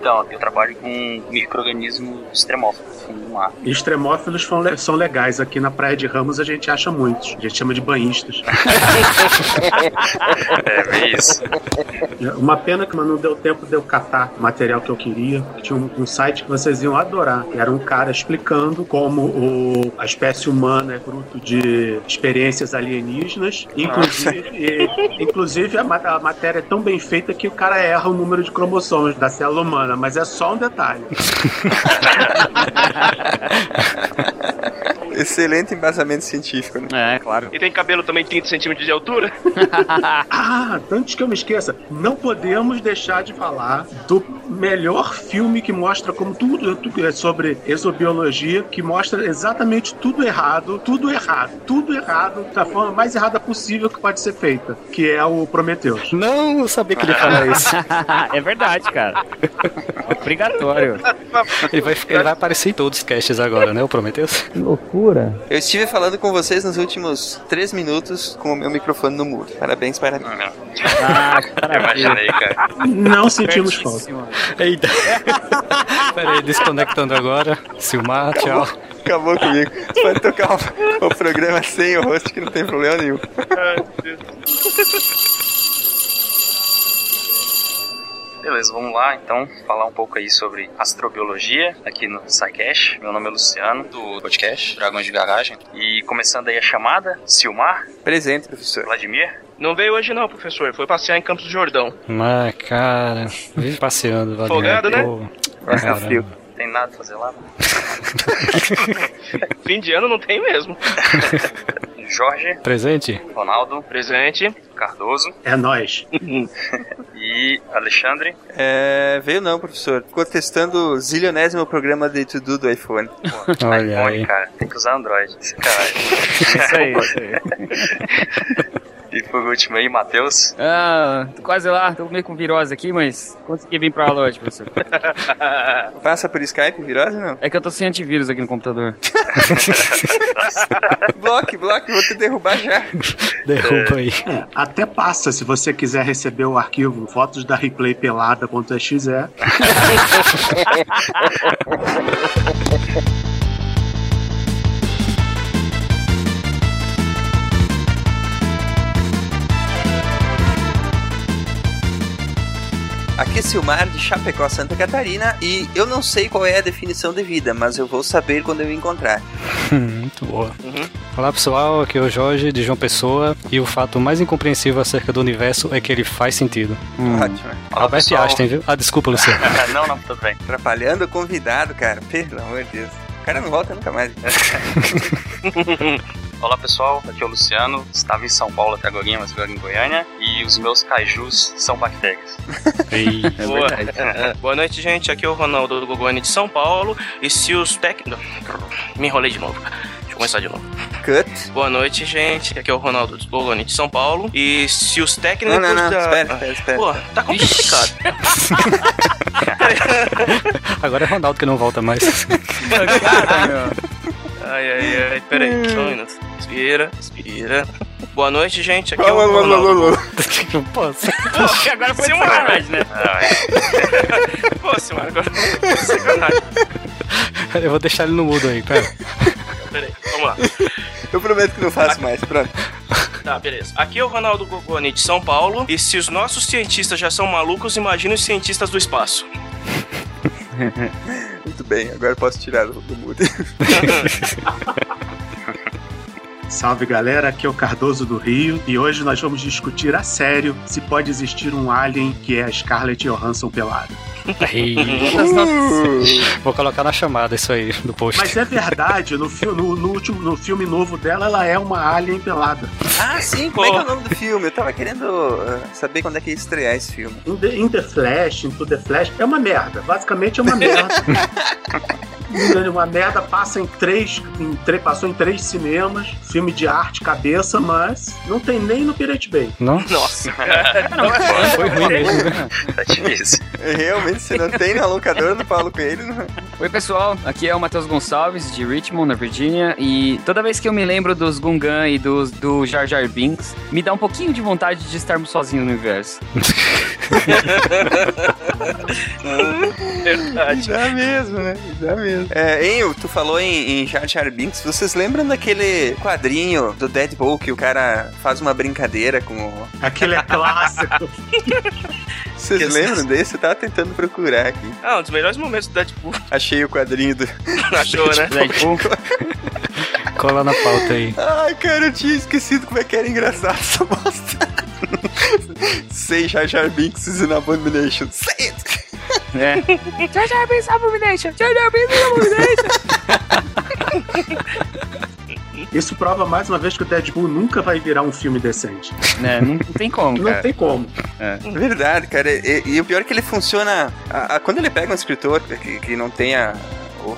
Então, eu trabalho com micro-organismo extremófilo no fundo do mar. Extremófilos são le- são legais. Aqui na Praia de Ramos a gente acha muitos. A gente chama de banhistas. É, bem isso. Uma pena que não deu tempo de eu catar o material que eu queria. Tinha um, um site que vocês iam adorar. Era um cara explicando como o- a espécie humana é fruto de experiências alienígenas. Inclusive, e- inclusive a, a matéria é tão bem feita que o cara erra o número de cromossomos da célula humana, mas é só um detalhe. Excelente embasamento científico, né? É, claro. E tem cabelo também 30 centímetros de altura? Ah, antes que eu me esqueça, não podemos deixar de falar do melhor filme que mostra como tudo, tudo é sobre exobiologia, que mostra exatamente tudo errado, tudo errado, tudo errado, da forma mais errada possível que pode ser feita, que é o Prometheus. Não, sabia que ele ia falar isso. é verdade, cara. Obrigatório. Ele vai, ele vai aparecer em todos os casts agora, né? O Prometheus? Que loucura. Eu estive falando com vocês nos últimos três minutos com o meu microfone no muro. Parabéns para mim. Ah, imaginei, cara. Não sentimos falta. Eita. Pera aí, desconectando agora. Silmar, tchau. Acabou comigo. Pode tocar o, o programa sem o host que não tem problema nenhum. Beleza, vamos lá então falar um pouco aí sobre astrobiologia aqui no SciCash. Meu nome é Luciano, do podcast Dragões de Garagem. E começando aí a chamada, Silmar, Presente, professor. Vladimir, Não veio hoje não, professor. Foi passear em Campos do Jordão. Mas, cara, vive passeando. Vladimir. Folgado, né? Pô, frio. Tem nada pra fazer lá? Fim de ano não tem mesmo. Jorge, Presente? Ronaldo, Presente. Cardoso É nós. e Alexandre. É, veio não, professor. Ficou testando o zilionésimo programa de to-do do iPhone. Pô, Olha iPhone, aí. cara. Tem que usar Android. Caralho. Isso aí, isso aí. E por último aí, Matheus. Ah, tô quase lá, tô meio com virose aqui, mas consegui vir pra aula hoje, professor. Passa por Skype, virose não? É que eu tô sem antivírus aqui no computador. Bloque, bloque, vou te derrubar já. Derruba aí. É, até passa se você quiser receber o arquivo fotos da replay Aqui é Silmar de Chapecó, Santa Catarina, e eu não sei qual é a definição de vida, mas eu vou saber quando eu encontrar. Muito boa. Uhum. Olá pessoal, aqui é o Jorge de João Pessoa e o fato mais incompreensível acerca do universo é que ele faz sentido. Hum. Ótimo. Olá, Albert pessoal. Einstein, viu? Ah, desculpa, Luciano. não, não, tudo bem. Atrapalhando o convidado, cara. Pelo amor de Deus. O cara não volta nunca mais. Olá pessoal, aqui é o Luciano. Estava em São Paulo até agora, mas agora em Goiânia. E os meus kaijus são bactérias. Ei, É Boa. verdade. Boa noite, gente. Aqui é o Ronaldo do Gogoni de São Paulo. E se os técnicos. Me enrolei de novo. Deixa eu começar de novo. Cut. Boa noite, gente. Aqui é o Ronaldo do Gogoni de São Paulo. E se os técnicos. Não, não, não. da- Espera, espera, espera. Pô, tá complicado. agora é Ronaldo que não volta mais. Ai, ai, ai. Pera aí, só um minuto. Respira, respira. Boa noite, gente. Aqui é o Ronaldo. Não posso. Pô, agora foi sacanagem, né? Pô, senhora, agora foi sacanagem. Eu vou deixar ele no mudo aí, pera. Pera aí, vamos lá. Eu prometo que não faço mais. Pronto. Tá, beleza. Aqui é o Ronaldo Gogoni de São Paulo. E se os nossos cientistas já são malucos, imagina os cientistas do espaço. Muito bem, agora posso tirar do, do mudo. Salve galera, aqui é o Cardoso do Rio e hoje nós vamos discutir a sério se pode existir um alien que é a Scarlett Johansson pelada. Vou colocar na chamada isso aí do post. Mas é verdade, no, fi no, no último, no filme novo dela, ela é uma alien pelada. ah, sim, como é que é o nome do filme? Eu tava querendo uh, saber quando é que ia estrear esse filme. In the, in the Flash, Into the Flash, é uma merda. Basicamente é uma merda. Uma merda passa em três, em três. Passou em três cinemas. Filme de arte, cabeça, mas não tem nem no Pirate Bay. Não? Nossa. Não, Foi ruim mesmo, né? Tá difícil. Realmente, se não tem na locadora do Paulo Coelho, não... Oi, pessoal. Aqui é o Matheus Gonçalves, de Richmond, na Virgínia. E toda vez que eu me lembro dos Gungan e dos, do Jar Jar Binks, me dá um pouquinho de vontade de estarmos sozinhos no universo. Verdade. Dá mesmo, né? Dá mesmo. É, Enio, tu falou em, em Jar Jar Binks. Vocês lembram daquele quadrinho do Deadpool que o cara faz uma brincadeira com o... Aquele é clássico. Vocês Que- lembram desse? Eu tava tentando procurar aqui. Ah, um dos melhores momentos do Deadpool. Achei o quadrinho do... Achou, né? Deadpool. Cola na pauta aí. Ai, cara, eu tinha esquecido como é que era engraçado essa bosta. Sei Jar Jar Binks an abomination. Say it! É. Jar Jar Binks Abomination! Jar Jar Binks Abomination! Isso prova mais uma vez que o Deadpool nunca vai virar um filme decente. É, não, não tem como, Não cara. tem como. Verdade, cara. E, e o pior é que ele funciona. a- a- quando ele pega um escritor que, que não tenha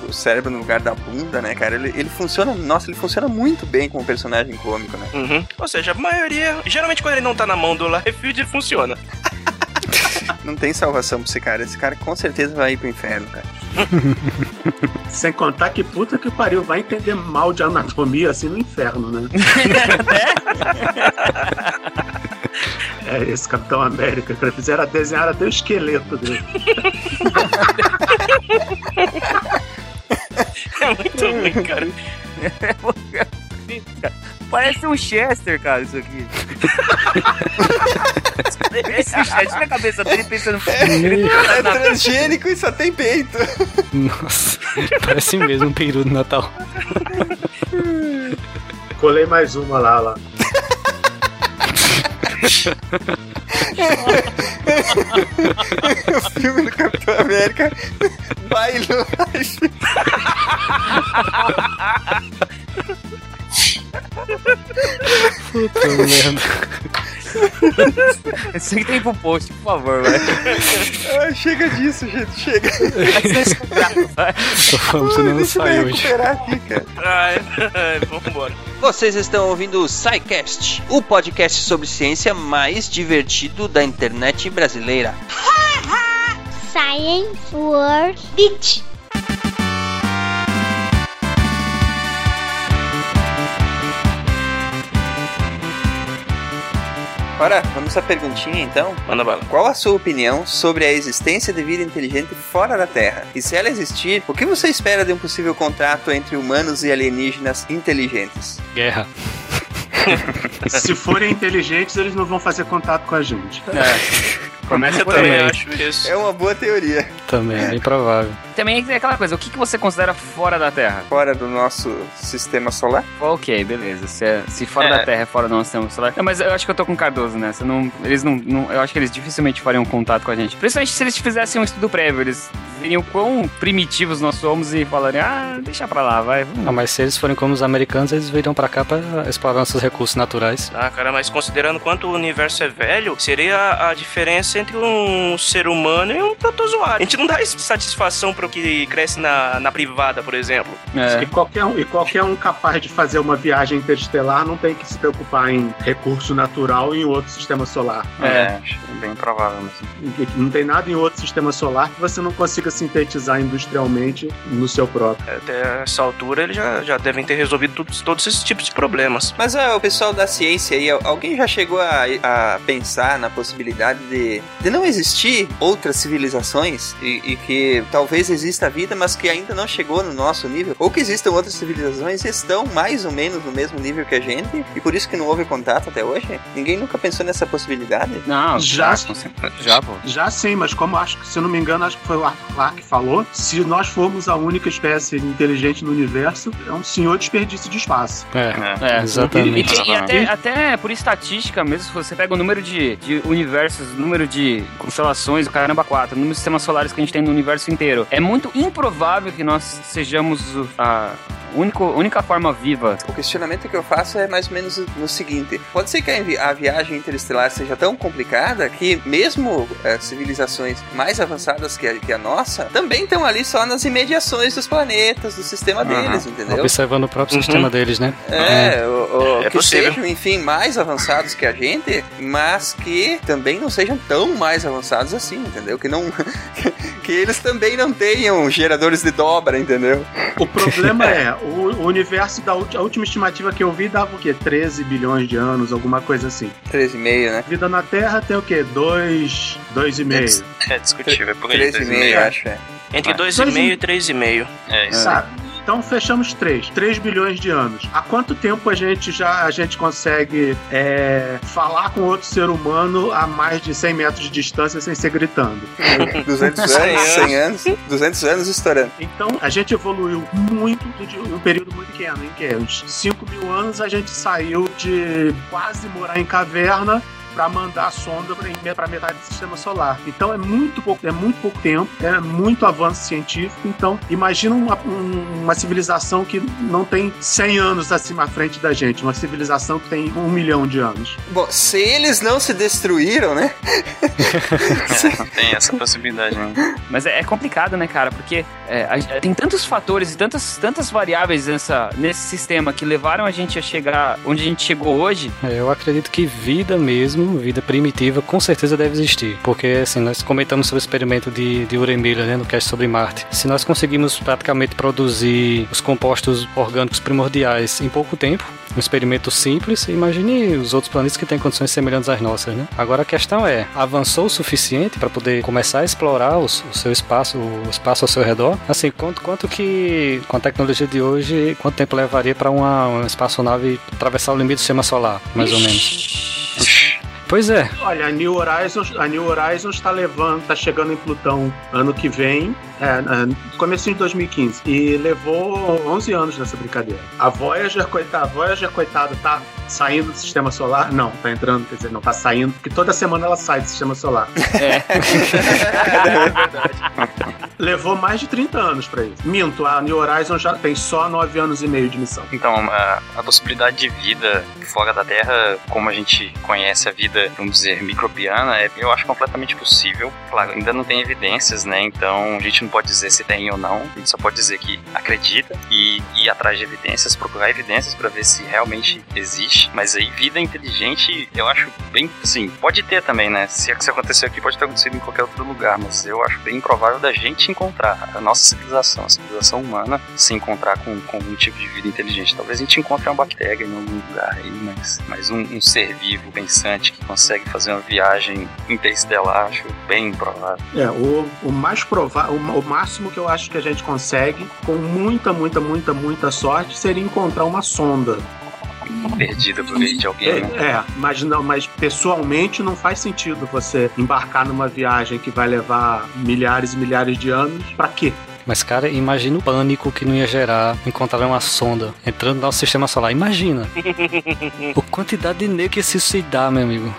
o cérebro no lugar da bunda, né, cara? Ele, ele funciona. Nossa, ele funciona muito bem como personagem cômico, né? Uhum. Ou seja, a maioria. Geralmente quando ele não tá na mão do Liefeld, ele funciona. Não tem salvação pra esse cara. Esse cara com certeza vai ir pro inferno, cara. Sem contar que puta que pariu, vai entender mal de anatomia assim no inferno, né? é esse Capitão América, cara. Fizeram desenhar até o esqueleto dele. É muito ruim, cara. Parece um Chester, cara, isso aqui. Esse Chester na cabeça dele pensando. É transgênico e só tem peito. Nossa, parece mesmo um peru do Natal. Colei mais uma lá, lá. o filme do Capitão América. Bailou. Puta merda. Isso aqui tem pro post, por favor, velho. Ah, chega disso, gente. Chega. Vamos, senão não Deixa eu sai hoje. recuperar aqui, cara. Ai, ai, vambora. Vocês estão ouvindo o SciCast, o podcast sobre ciência mais divertido da internet brasileira. Science World Beach. Ora, vamos à perguntinha então. Manda bala. Qual a sua opinião sobre a existência de vida inteligente fora da Terra? E se ela existir, o que você espera de um possível contrato entre humanos e alienígenas inteligentes? Guerra. Se forem inteligentes, eles não vão fazer contato com a gente. Começa Eu por também aí. acho isso. É uma boa teoria. Também, é bem provável. Também é aquela coisa, o que, que você considera fora da Terra? Fora do nosso sistema solar? Ok, beleza. Se, é- se fora É. da Terra é fora do nosso sistema solar. Não, mas eu acho que eu tô com o Cardoso nessa. Não, eles não, não- Eu acho que eles dificilmente fariam contato com a gente. Principalmente se eles fizessem um estudo prévio. Eles veriam quão primitivos nós somos e falariam, ah, deixa pra lá, vai. Ah, mas se eles forem como os americanos, eles virão pra cá pra explorar nossos recursos naturais. Ah, cara, mas considerando quanto o universo é velho, seria a diferença entre um ser humano e um protozoário. A gente não dá satisfação pro que cresce na, na privada, por exemplo. É. E, qualquer um, e qualquer um capaz de fazer uma viagem interestelar não tem que se preocupar em recurso natural em outro sistema solar. É, acho bem provável mesmo. Não tem nada em outro sistema solar que você não consiga sintetizar industrialmente no seu próprio. Até essa altura eles já, já devem ter resolvido todos, todos esses tipos de problemas. Mas ah, o pessoal da ciência aí, alguém já chegou a, a pensar na possibilidade de, de não existir outras civilizações e, e que talvez exista vida, mas que ainda não chegou no nosso nível? Ou que existam outras civilizações que estão mais ou menos no mesmo nível que a gente e por isso que não houve contato até hoje? Ninguém nunca pensou nessa possibilidade? Não, Já- já, pô. Já sim, mas como acho que, se eu não me engano, acho que foi o Arthur Clarke que falou, se nós formos a única espécie inteligente no universo, é um senhor desperdício de espaço. É, É, E, exatamente. tem- e até, até por estatística mesmo, se você pega o número de, de universos, o número de constelações, o caramba 4, o número de sistemas solares que a gente tem no universo inteiro, é muito improvável que nós sejamos a- único, única forma viva. O questionamento que eu faço é mais ou menos no seguinte: pode ser que a, viagem interestelar seja tão complicada que, mesmo eh, civilizações mais avançadas que a, que a nossa, também estão ali só nas imediações dos planetas, do sistema deles, entendeu? Observando o próprio Uhum. sistema deles, né? É, o- o- É que possível. sejam, enfim, mais avançados que a gente, mas que também não sejam tão mais avançados assim, entendeu? Que não. que eles também não tenham geradores de dobra, entendeu? O problema é, o, universo da última estimativa que eu vi dava o quê? 13 bilhões de anos, alguma coisa assim. 13,5, né? Vida na Terra tem o quê? 2, 2,5. É discutível, é por aí. 13,5, 3,5. acho, é. Entre Ah. 2,5 e 3,5. É isso. Sabe? Então fechamos 3, 3 bilhões de anos. Há quanto tempo a gente já a gente consegue é, falar com outro ser humano a mais de 100 metros de distância sem ser gritando? 200 anos, 100 anos, 200 anos estourando. Então a gente evoluiu muito de um período muito pequeno, em que uns 5 mil anos a gente saiu de quase morar em caverna para mandar a sonda para metade do sistema solar. Então é muito pouco, é muito pouco tempo, é muito avanço científico. Então imagina uma, um- uma civilização que não tem 100 anos acima à frente da gente, uma civilização que tem um milhão de anos. Bom, se eles não se destruíram, né? É, tem essa possibilidade, né? Mas é, é complicado, né, cara? Porque é, a- tem tantos fatores e tantas, tantas variáveis nessa, nesse sistema que levaram a gente a chegar onde a gente chegou hoje. É, Eu acredito que vida mesmo, vida primitiva, com certeza deve existir. Porque, assim, nós comentamos sobre o experimento de, de Urey Miller, né, no cast sobre Marte. Se nós conseguimos praticamente produzir os compostos orgânicos primordiais em pouco tempo, um experimento simples, imagine os outros planetas que têm condições semelhantes às nossas, né? Agora a questão é, avançou o suficiente para poder começar a explorar os- o, seu espaço, o espaço ao seu redor? Assim, quanto, quanto que, com a tecnologia de hoje, quanto tempo levaria para uma, uma espaçonave atravessar o limite do sistema solar, mais ou menos? Pois é, Olha, a New Horizons, a New Horizons está levando, está chegando em Plutão ano que vem, é, é, comecinho de 2015, e levou 11 anos nessa brincadeira. A Voyager, coitada, a Voyager, coitada, tá saindo do sistema solar? Não, tá entrando, quer dizer, não tá saindo, porque toda semana ela sai do sistema solar. É. Levou mais de 30 anos pra isso. Minto, a New Horizons já tem só 9 anos e meio de missão. Então, a, a possibilidade de vida fora da Terra, como a gente conhece a vida, vamos dizer, microbiana, é, eu acho completamente possível. Claro, ainda não tem evidências, né? Então a gente não pode dizer se tem ou não. A gente só pode dizer que acredita e ir atrás de evidências, procurar evidências para ver se realmente existe. Mas aí, vida inteligente, eu acho bem. Assim, pode ter também, né? Se, aconteceu aqui, pode ter acontecido em qualquer outro lugar. Mas eu acho bem improvável da gente encontrar a nossa civilização, a civilização humana, se encontrar com, com algum tipo de vida inteligente. Talvez a gente encontre uma bactéria em algum lugar aí, mas, mas um, um ser vivo, pensante, que consegue fazer uma viagem interestelar, acho bem improvável. É, o, o mais provável, o, máximo que eu acho que a gente consegue, com muita, muita, muita, muita sorte, seria encontrar uma sonda. Perdida por meio de alguém, né? É, é, mas não, mas pessoalmente não faz sentido você embarcar numa viagem que vai levar milhares e milhares de anos. Pra quê? Mas, cara, imagina o pânico que não ia gerar encontrar uma sonda entrando no nosso sistema solar. Imagina. a quantidade de negro que ia se suicidar, meu amigo.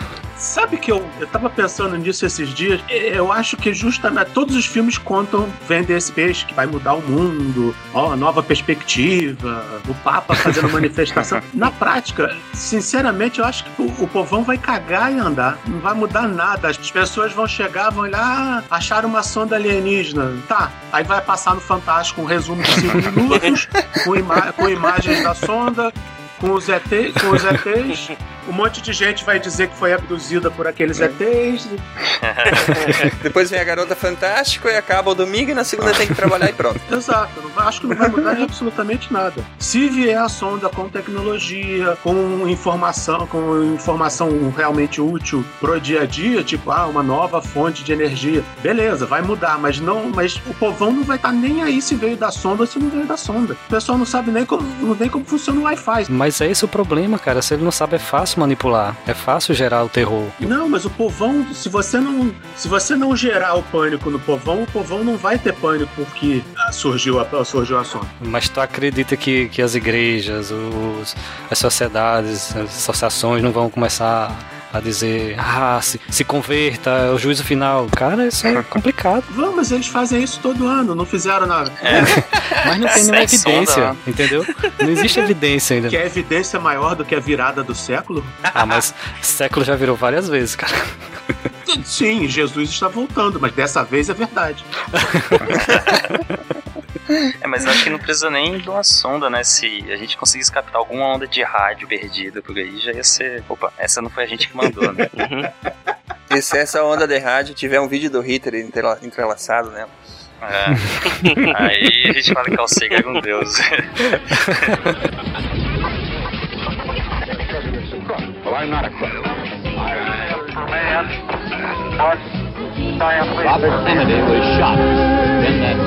Sabe que eu, eu tava pensando nisso esses dias? Eu acho que justamente todos os filmes contam, vendem esse peixe que vai mudar o mundo, ó, nova perspectiva, o Papa fazendo manifestação. Na prática, sinceramente, eu acho que o, o povão vai cagar e andar. Não vai mudar nada. As pessoas vão chegar, vão olhar, ah, acharam uma sonda alienígena. Tá. Aí vai passar no Fantástico um resumo de 5 minutos, com, ima com imagens da sonda, com os, ET, com os ETs. Um monte de gente vai dizer que foi abduzida por aqueles ETs. Depois vem a garota fantástica e acaba o domingo e na segunda tem que trabalhar e pronto. Exato, acho que não vai mudar absolutamente nada. Se vier a sonda com tecnologia, com informação, com informação realmente útil pro dia a dia, tipo, ah, uma nova fonte de energia, beleza, vai mudar, mas não, mas o povão não vai estar nem aí se veio da sonda ou se não veio da sonda. O pessoal não sabe nem como, não nem como funciona o Wi-Fi. Mas é esse o problema, cara. Se ele não sabe, é fácil manipular. É fácil gerar o terror. Não, mas o povão, se você não, se você não gerar o pânico no povão, o povão não vai ter pânico porque surgiu a, surgiu a sonda. Mas tu acredita que, que as igrejas, os, as sociedades, as associações não vão começar a dizer, ah, se, se converta, é o juízo final. Cara, isso é complicado. Vamos, mas eles fazem isso todo ano, não fizeram nada. Mas não tem nenhuma Sem evidência, sonda. entendeu? Não existe evidência ainda. Que é evidência maior do que a virada do século? Ah, mas século já virou várias vezes, cara. Sim, Jesus está voltando, mas dessa vez é verdade. É, mas acho que não precisa nem de uma sonda, né? Se a gente conseguisse captar alguma onda de rádio perdida por aí, já ia ser. Opa, essa não foi a gente que mandou, né? E se essa onda de rádio tiver um vídeo do Hitler entrela- entrelaçado nela? É. Aí a gente fala que Alcega era um deus. Robert Kennedy was shot in that.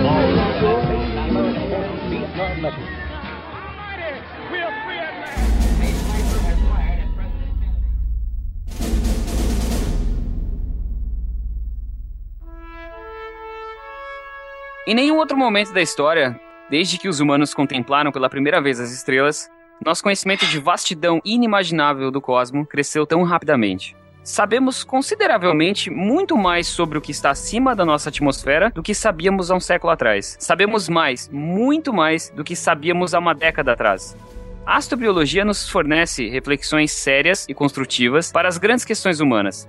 Em nenhum outro momento da história, desde que os humanos contemplaram pela primeira vez as estrelas, nosso conhecimento de vastidão inimaginável do cosmo cresceu tão rapidamente. Sabemos consideravelmente muito mais sobre o que está acima da nossa atmosfera do que sabíamos há um século atrás. Sabemos mais, muito mais, do que sabíamos há uma década atrás. A astrobiologia nos fornece reflexões sérias e construtivas para as grandes questões humanas.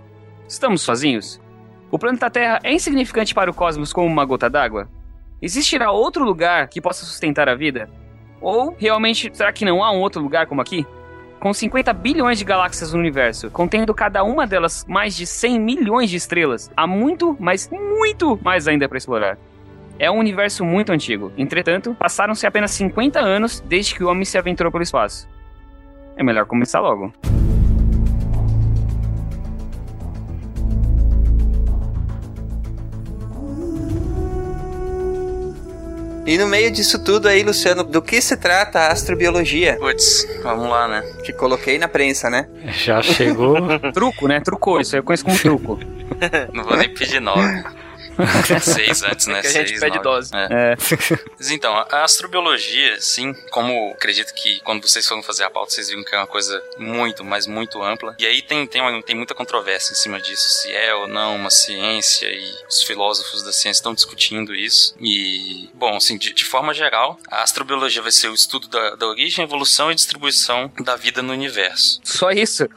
Estamos sozinhos? O planeta Terra é insignificante para o cosmos como uma gota d'água? Existirá outro lugar que possa sustentar a vida? Ou, realmente, será que não há um outro lugar como aqui? Com 50 bilhões de galáxias no universo, contendo cada uma delas mais de 100 milhões de estrelas, há muito, mas muito mais ainda para explorar. É um universo muito antigo. Entretanto, passaram-se apenas 50 anos desde que o homem se aventurou pelo espaço. É melhor começar logo. E no meio disso tudo aí, Luciano, do que se trata a astrobiologia? Putz, vamos lá, né? Te coloquei na prensa, né? Já chegou. Truco, né? Trucou. Isso aí eu conheço como truco. Não vou nem pedir nove. Seis antes, né? que a gente Seis, pede nove. dose. É. É. Mas então, a astrobiologia, sim, como acredito que quando vocês foram fazer a pauta, vocês viram que é uma coisa muito, mas muito ampla. E aí tem, tem, uma- tem muita controvérsia em cima disso, se é ou não uma ciência, e os filósofos da ciência estão discutindo isso. E, bom, assim, de, de forma geral, a astrobiologia vai ser o estudo da, da origem, evolução e distribuição da vida no universo. Só isso.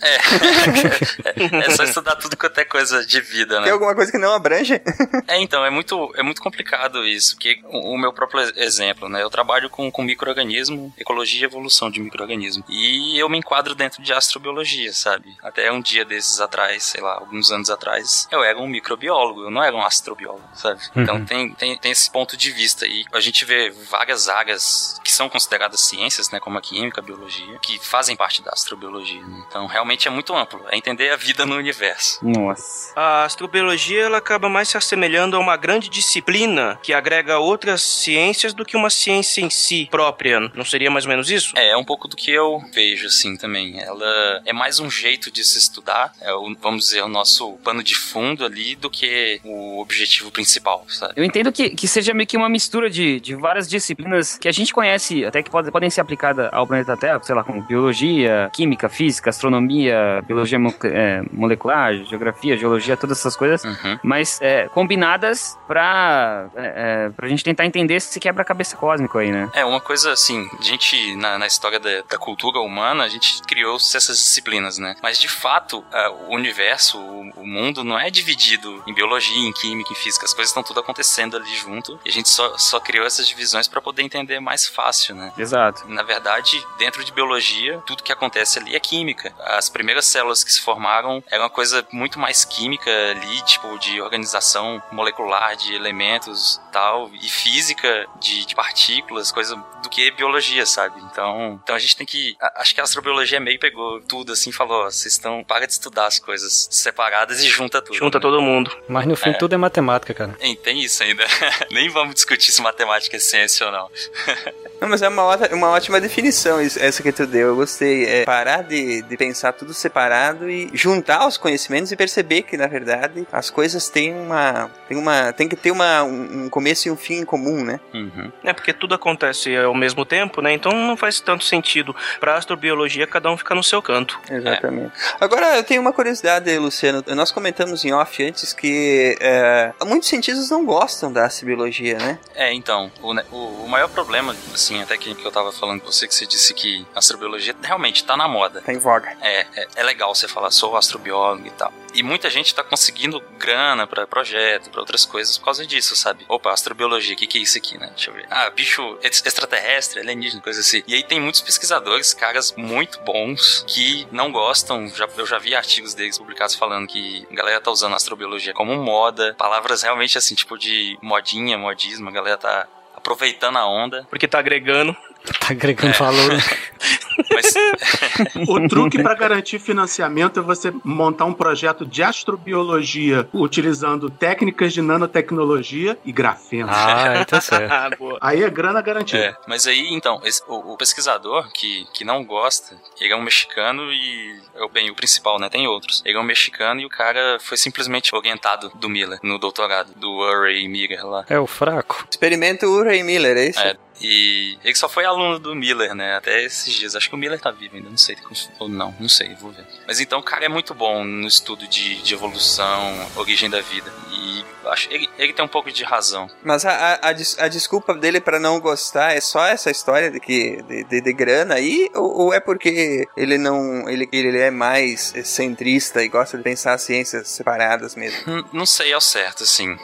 É só estudar tudo quanto é coisa de vida, né? Tem alguma coisa que não abrange? É, então, é muito, é muito complicado isso, porque o, o meu próprio ex- exemplo, né? Eu trabalho com, com microorganismo, ecologia e evolução de microorganismo. E eu me enquadro dentro de astrobiologia, sabe? Até um dia desses atrás, sei lá, alguns anos atrás, eu era um microbiólogo, eu não era um astrobiólogo, sabe? Então tem, tem, tem esse ponto de vista. E a gente vê várias áreas que são consideradas ciências, né? Como a química, a biologia, que fazem parte da astrobiologia. né? Então realmente é muito amplo, é entender a vida no universo. Nossa. A astrobiologia ela acaba mais se assemelhando a uma grande disciplina que agrega outras ciências do que uma ciência em si própria. Não seria mais ou menos isso? É, é um pouco do que eu vejo, assim, também. Ela é mais um jeito de se estudar, é o, vamos dizer, o nosso pano de fundo ali, do que o objetivo principal, sabe? Eu entendo que, que seja meio que uma mistura de, de várias disciplinas que a gente conhece, até que pode, podem ser aplicadas ao planeta Terra, sei lá, como biologia, química, física, astronomia, biologia mo- é, molecular, geografia, geologia, todas essas coisas, Uhum. mas é, combinadas pra, é, é, pra gente tentar entender esse quebra-cabeça cósmico aí, né? É, uma coisa assim, a gente, na, na história da, da cultura humana, a gente criou essas disciplinas, né? Mas de fato, ah, o universo, o, o mundo não é dividido em biologia, em química, em física, as coisas estão tudo acontecendo ali junto, e a gente só, só criou essas divisões para poder entender mais fácil, né? Exato. Na verdade, dentro de biologia, tudo que acontece ali é química. As primeiras células que se formaram eram uma coisa muito mais química ali, tipo, de organização molecular de elementos tal, e física de, de partículas, coisa do que biologia, sabe? Então, então a gente tem que. a- Acho que a astrobiologia meio pegou tudo assim e falou: vocês estão. Para de estudar as coisas separadas e junta tudo. Junta né? todo mundo. Mas no fim É. tudo é matemática, cara. Tem, tem isso ainda. Nem vamos discutir se matemática é ciência ou não. Não, mas é uma, ótima- uma ótima definição isso- essa que tu deu. Eu gostei. É parar de, de pensar tudo separado e juntar os conhecimentos e perceber que, na verdade, as coisas têm tem uma. Tem uma. Tem que ter uma, um começo e um fim em comum, né? Uhum. É porque tudo acontece ao mesmo tempo, né? Então não faz tanto sentido. Pra astrobiologia, cada um fica no seu canto. Exatamente. Agora, eu tenho uma curiosidade, Luciano. Nós comentamos em off antes que é, muitos cientistas não gostam da astrobiologia, né? É, então, o, o, o maior problema, assim, até que, que eu tava falando com você, que você disse que a astrobiologia realmente tá na moda. Tá em voga. É, é, é legal você falar, sou astrobiólogo e tal. E muita gente tá conseguindo grana pra projeto, pra outras coisas por causa disso, sabe? Opa, astrobiologia, o que, que é isso aqui, né? Deixa eu ver. Ah, bicho ex- extraterrestre, alienígena, coisa assim. E aí tem muitos pesquisadores, caras muito bons, que não gostam. Já, eu já vi artigos deles publicados falando que a galera tá usando astrobiologia como moda. Palavras realmente assim, tipo de modinha, modismo. A galera tá aproveitando a onda. Porque tá agregando. Tá agregando valor. né? Mas O truque para garantir financiamento é você montar um projeto de astrobiologia utilizando técnicas de nanotecnologia e grafeno. Ah, aí tá certo. Aí é grana garantida. É, mas aí, então, esse- o, o pesquisador que, que não gosta, ele é um mexicano e, eu- bem, o principal, né, tem outros. Ele é um mexicano e o cara foi simplesmente orientado do Miller, no doutorado, do Urey Miller lá. É o fraco. Experimento Urey Miller, é isso? É, e ele só foi aluno do Miller, né, até esses dias. Acho que o Miller tá vivo ainda, não sei, ou não, não sei, vou ver. Mas então o cara é muito bom no estudo de, de evolução, origem da vida. E acho ele, ele tem um pouco de razão. Mas a, a, a des- a desculpa dele pra não gostar é só essa história de que de, de, de grana aí ou, ou é porque ele não ele, ele é mais centrista e gosta de pensar ciências separadas mesmo? N- Não sei ao certo, assim.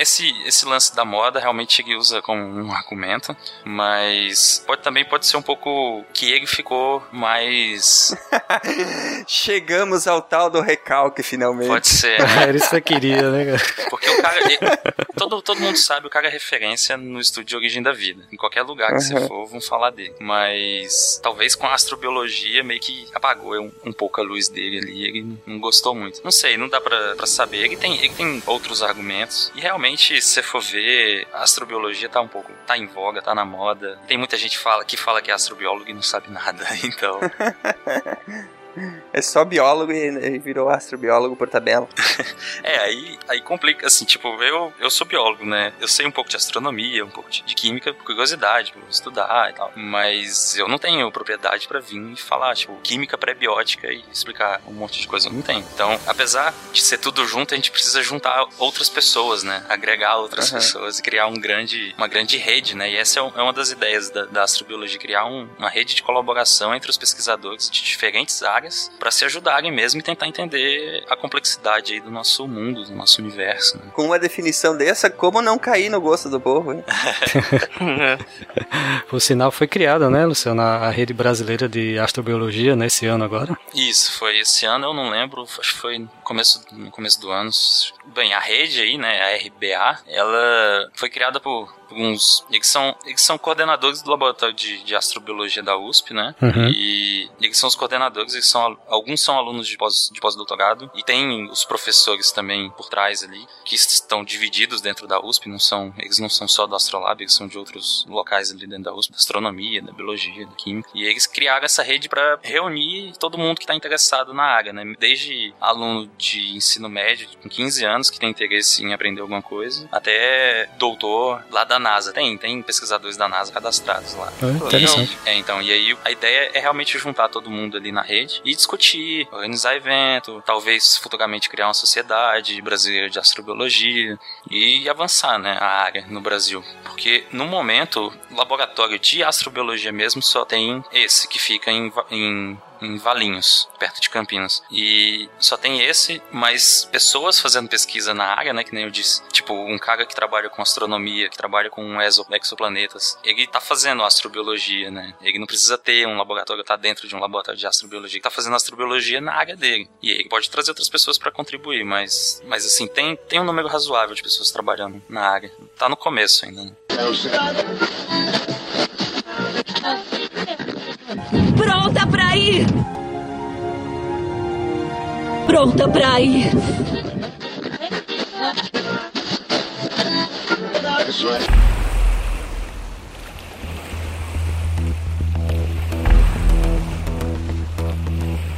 Esse, esse lance da moda realmente ele usa como um argumento, mas pode, também pode ser um pouco que ele ficou mais. Chegamos ao tal do recalque finalmente. Pode ser, né? Era isso que eu queria, né, cara? Porque o cara. ele- todo, todo mundo sabe, o cara é referência no estudo de origem da vida. Em qualquer lugar que você Uhum. for, vão falar dele. Mas talvez com a astrobiologia meio que apagou um, um pouco a luz dele ali. Ele não gostou muito. Não sei, não dá pra, pra saber. Ele tem, ele tem outros argumentos. E realmente, se você for ver, a astrobiologia tá um pouco. tá em voga, tá na moda. Tem muita gente fala, que fala que é astrobiólogo e não sabe nada. Então. É só biólogo e virou astrobiólogo por tabela. É, aí, aí complica, assim, tipo, eu, eu sou biólogo, né? Eu sei um pouco de astronomia, um pouco de, de química, por curiosidade, por estudar e tal. Mas eu não tenho propriedade pra vir e falar, tipo, química pré-biótica e explicar um monte de coisa. Eu não tenho. Então, apesar de ser tudo junto, a gente precisa juntar outras pessoas, né? Agregar outras Aham. pessoas e criar um grande, uma grande rede, né? E essa é, é uma das ideias da, da astrobiologia, criar um- uma rede de colaboração entre os pesquisadores de diferentes áreas para se ajudarem mesmo e tentar entender a complexidade aí do nosso mundo, do nosso universo. Né? Com uma definição dessa, como não cair no gosto do povo, hein? Por sinal, foi criada, né, Luciano, a rede brasileira de astrobiologia, né, esse ano agora. Isso, foi esse ano, eu não lembro, acho que foi no começo, no começo do ano. Bem, a rede aí, né, a RBA, ela foi criada por uns. Eles são, eles são coordenadores do laboratório de, de astrobiologia da USP, né? Uhum. E eles são os coordenadores, eles são, al- alguns são alunos de pós- de pós-doutorado, e tem os professores também por trás ali, que estão divididos dentro da USP, não são, eles não são só do Astrolab, eles são de outros locais ali dentro da USP, da astronomia, da biologia, da química. E eles criaram essa rede para reunir todo mundo que está interessado na área, né? Desde aluno de ensino médio, com 15 anos, que tem interesse em aprender alguma coisa, até doutor lá da NASA. Tem, tem pesquisadores da NASA cadastrados lá. É, interessante. E, é, então, e aí a ideia é realmente juntar todo mundo ali na rede e discutir, organizar evento, talvez futuramente criar uma sociedade brasileira de astrobiologia e avançar, né, a área no Brasil. Porque no momento, o laboratório de astrobiologia mesmo só tem esse que fica em, em em Valinhos, perto de Campinas. E só tem esse, mas pessoas fazendo pesquisa na área, né, que nem eu disse, tipo, um cara que trabalha com astronomia, que trabalha com exo- exoplanetas, ele tá fazendo astrobiologia, né? Ele não precisa ter um laboratório, tá dentro de um laboratório de astrobiologia, ele tá fazendo astrobiologia na área dele. E ele pode trazer outras pessoas para contribuir, mas, mas assim, tem, tem um número razoável de pessoas trabalhando na área. Tá no começo ainda, né? Pronta pra ir! Pronta pra ir!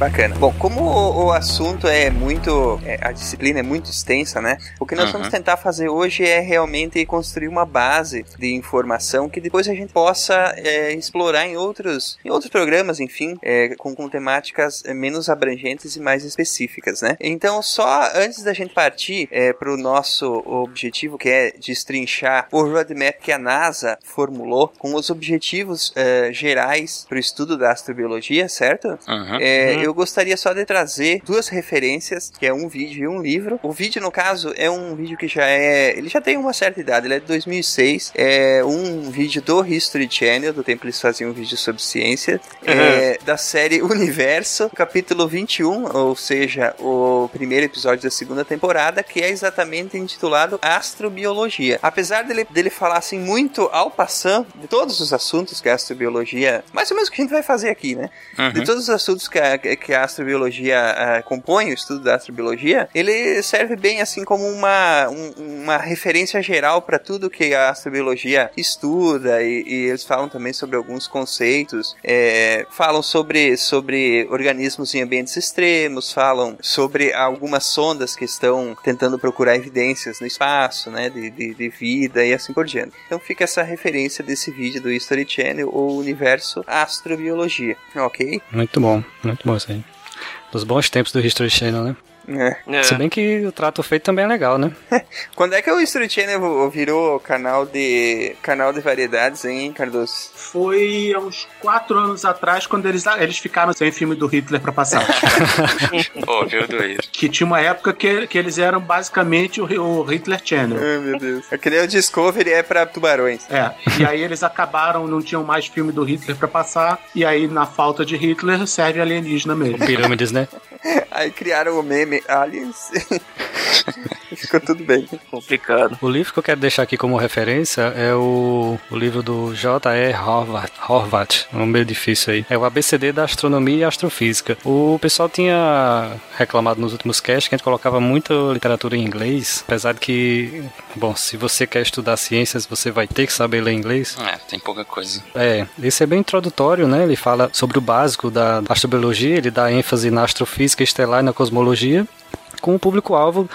Bacana. Bom, como o, o assunto é muito. é, a disciplina é muito extensa, né? O que nós Uhum. vamos tentar fazer hoje é realmente construir uma base de informação que depois a gente possa é, explorar em outros, em outros programas, enfim, é, com, com temáticas é, menos abrangentes e mais específicas, né? Então, só antes da gente partir é, para o nosso objetivo, que é destrinchar o roadmap que a NASA formulou com os objetivos é, gerais para o estudo da astrobiologia, certo? Uhum. É, Eu gostaria só de trazer duas referências, que é um vídeo e um livro. O vídeo, no caso, é um vídeo que já é. Ele já tem uma certa idade, ele é de 2006. É um vídeo do History Channel, do tempo que eles faziam um vídeo sobre ciência, é, da série Universo, capítulo 21, ou seja, o primeiro episódio da segunda temporada, que é exatamente intitulado Astrobiologia. Apesar dele, dele falar assim muito ao passando de todos os assuntos que a astrobiologia, mais ou menos o que a gente vai fazer aqui, né? De Uhum. todos os assuntos que a, que a astrobiologia ah, compõe, o estudo da astrobiologia, ele serve bem assim como uma, um- uma referência geral para tudo que a astrobiologia estuda e, e eles falam também sobre alguns conceitos, é, falam sobre, sobre organismos em ambientes extremos, falam sobre algumas sondas que estão tentando procurar evidências no espaço, né, de, de, de vida e assim por diante. Então fica essa referência desse vídeo do History Channel, o universo astrobiologia, ok? Muito bom, muito bom aí. Dos bons tempos do History Channel, né? É. É. Se bem que o trato feito também é legal, né? Quando é que o History Channel virou canal de canal de variedades, hein, Cardoso? Foi há uns quatro anos atrás, quando eles, eles ficaram sem filme do Hitler pra passar. Pô, viu, doido. que tinha uma época que, que eles eram basicamente o, o Hitler Channel. Ai, meu Deus. Aquele é o Discovery é pra tubarões. É, e aí eles acabaram, não tinham mais filme do Hitler pra passar, e aí na falta de Hitler serve alienígena mesmo. Pirâmides, né? Aí criaram o meme Aliens. Ficou tudo bem. Complicado. O livro que eu quero deixar aqui como referência é o, o livro do J.E. Horvath, Horvath, um meio difícil aí. É o ABCD da Astronomia e Astrofísica. O pessoal tinha reclamado nos últimos casts que a gente colocava muita literatura em inglês, apesar de que, bom, se você quer estudar ciências, você vai ter que saber ler inglês. É, tem pouca coisa. É, esse é bem introdutório, né? Ele fala sobre o básico da astrobiologia, ele dá ênfase na astrofísica estelar e na cosmologia, com o público-alvo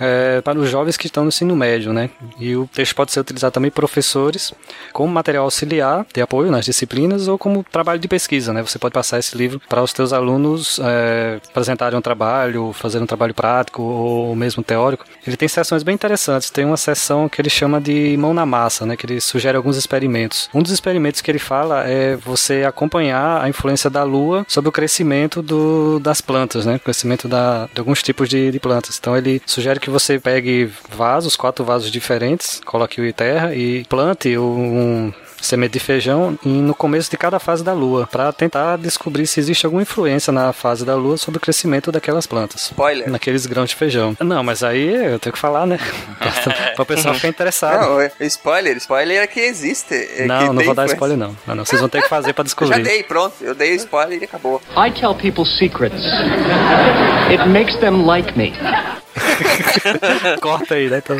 é, para os jovens que estão no ensino médio, né? E o texto pode ser utilizado também por professores como material auxiliar de apoio nas disciplinas ou como trabalho de pesquisa, né? Você pode passar esse livro para os teus alunos é, apresentarem um trabalho, fazer um trabalho prático ou mesmo teórico. Ele tem sessões bem interessantes. Tem uma sessão que ele chama de mão na massa, né? Que ele sugere alguns experimentos. Um dos experimentos que ele fala é você acompanhar a influência da Lua sobre o crescimento do, das plantas, né? O crescimento da, de alguns tipos de, de plantas. Então ele sugere que você pegue vasos, quatro vasos diferentes, coloque terra e plante um semente de feijão e no começo de cada fase da lua, para tentar descobrir se existe alguma influência na fase da lua sobre o crescimento daquelas plantas. Spoiler. Naqueles grãos de feijão. Não, mas aí eu tenho que falar, né? para o pessoal ficar interessado. Não, é- spoiler. Spoiler é que existe. é Não, que não tem vou dar influência. spoiler não. não. não. Vocês vão ter que fazer para Eu já descobrir. dei, pronto. Eu dei o spoiler e acabou. I tell people secrets. It makes them like me. Corta aí, né? Então,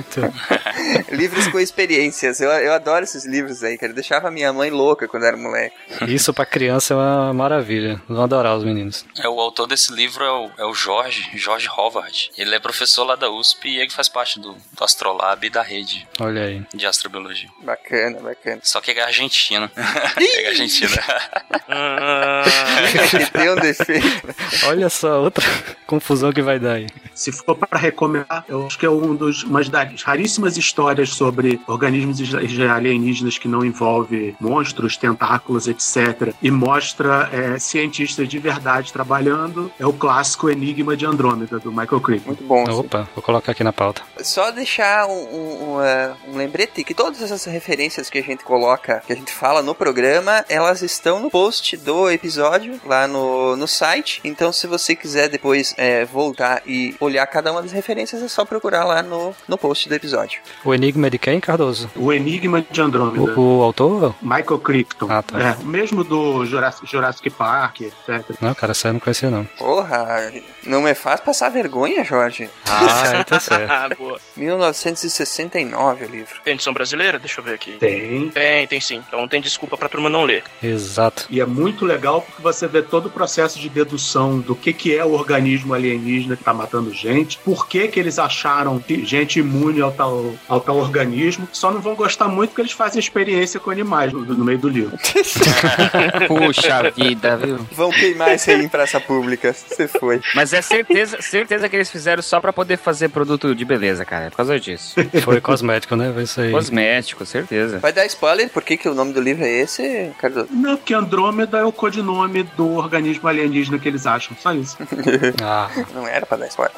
livros com experiências. Eu, eu adoro esses livros aí, cara. Eu deixava minha mãe louca quando era moleque. Isso para criança é uma maravilha. Vão adorar os meninos. É, o autor desse livro é o, é o Jorge, Jorge Howard. Ele é professor lá da USP e ele faz parte do, do Astrolab e da rede Olha aí. de astrobiologia. Bacana, bacana. Só que ele é argentino. ele é argentino. Tem um defeito. Olha só outra confusão que vai dar aí. Se for para recomendar, eu acho que é um dos, uma das raríssimas histórias sobre organismos alienígenas que não envolve monstros, tentáculos, etc. E mostra é, cientistas de verdade trabalhando. É o clássico Enigma de Andrômeda, do Michael Crichton. Muito bom. assim. Opa, vou colocar aqui na pauta. Só deixar um, um, um, um lembrete que todas essas referências que a gente coloca, que a gente fala no programa, elas estão no post do episódio lá no, no site. Então, se você quiser depois eh, voltar e olhar olhar cada uma das referências, é só procurar lá no, no post do episódio. O Enigma de quem, Cardoso? O Enigma de Andrômeda. O, o autor? Michael Crichton. Ah, tá. É, o mesmo do Jurassic, Jurassic Park, etc. Não, cara, essa eu não conhecia, não. Porra, não é fácil passar vergonha, Jorge. Ah, aí tá certo. Boa. 1969 o livro. Tem edição brasileira? Deixa eu ver aqui. Tem. Tem, tem sim. Então não tem desculpa pra turma não ler. Exato. E é muito legal porque você vê todo o processo de dedução do que, que é o organismo alienígena que tá matando gente, por que, que eles acharam que gente imune ao tal, ao tal organismo. Só não vão gostar muito porque eles fazem experiência com animais no, no meio do livro. Puxa vida, viu? Vão queimar isso aí em praça pública. Você foi. Mas é certeza, certeza que eles fizeram só pra poder fazer produto de beleza, cara. É por causa disso. Foi cosmético, né? Foi isso aí. Cosmético, certeza. Vai dar spoiler? Por que, que o nome do livro é esse, Cardoso? Não, porque Andrômeda é o codinome do organismo alienígena que eles acham. Só isso. Ah, Não era pra dar spoiler.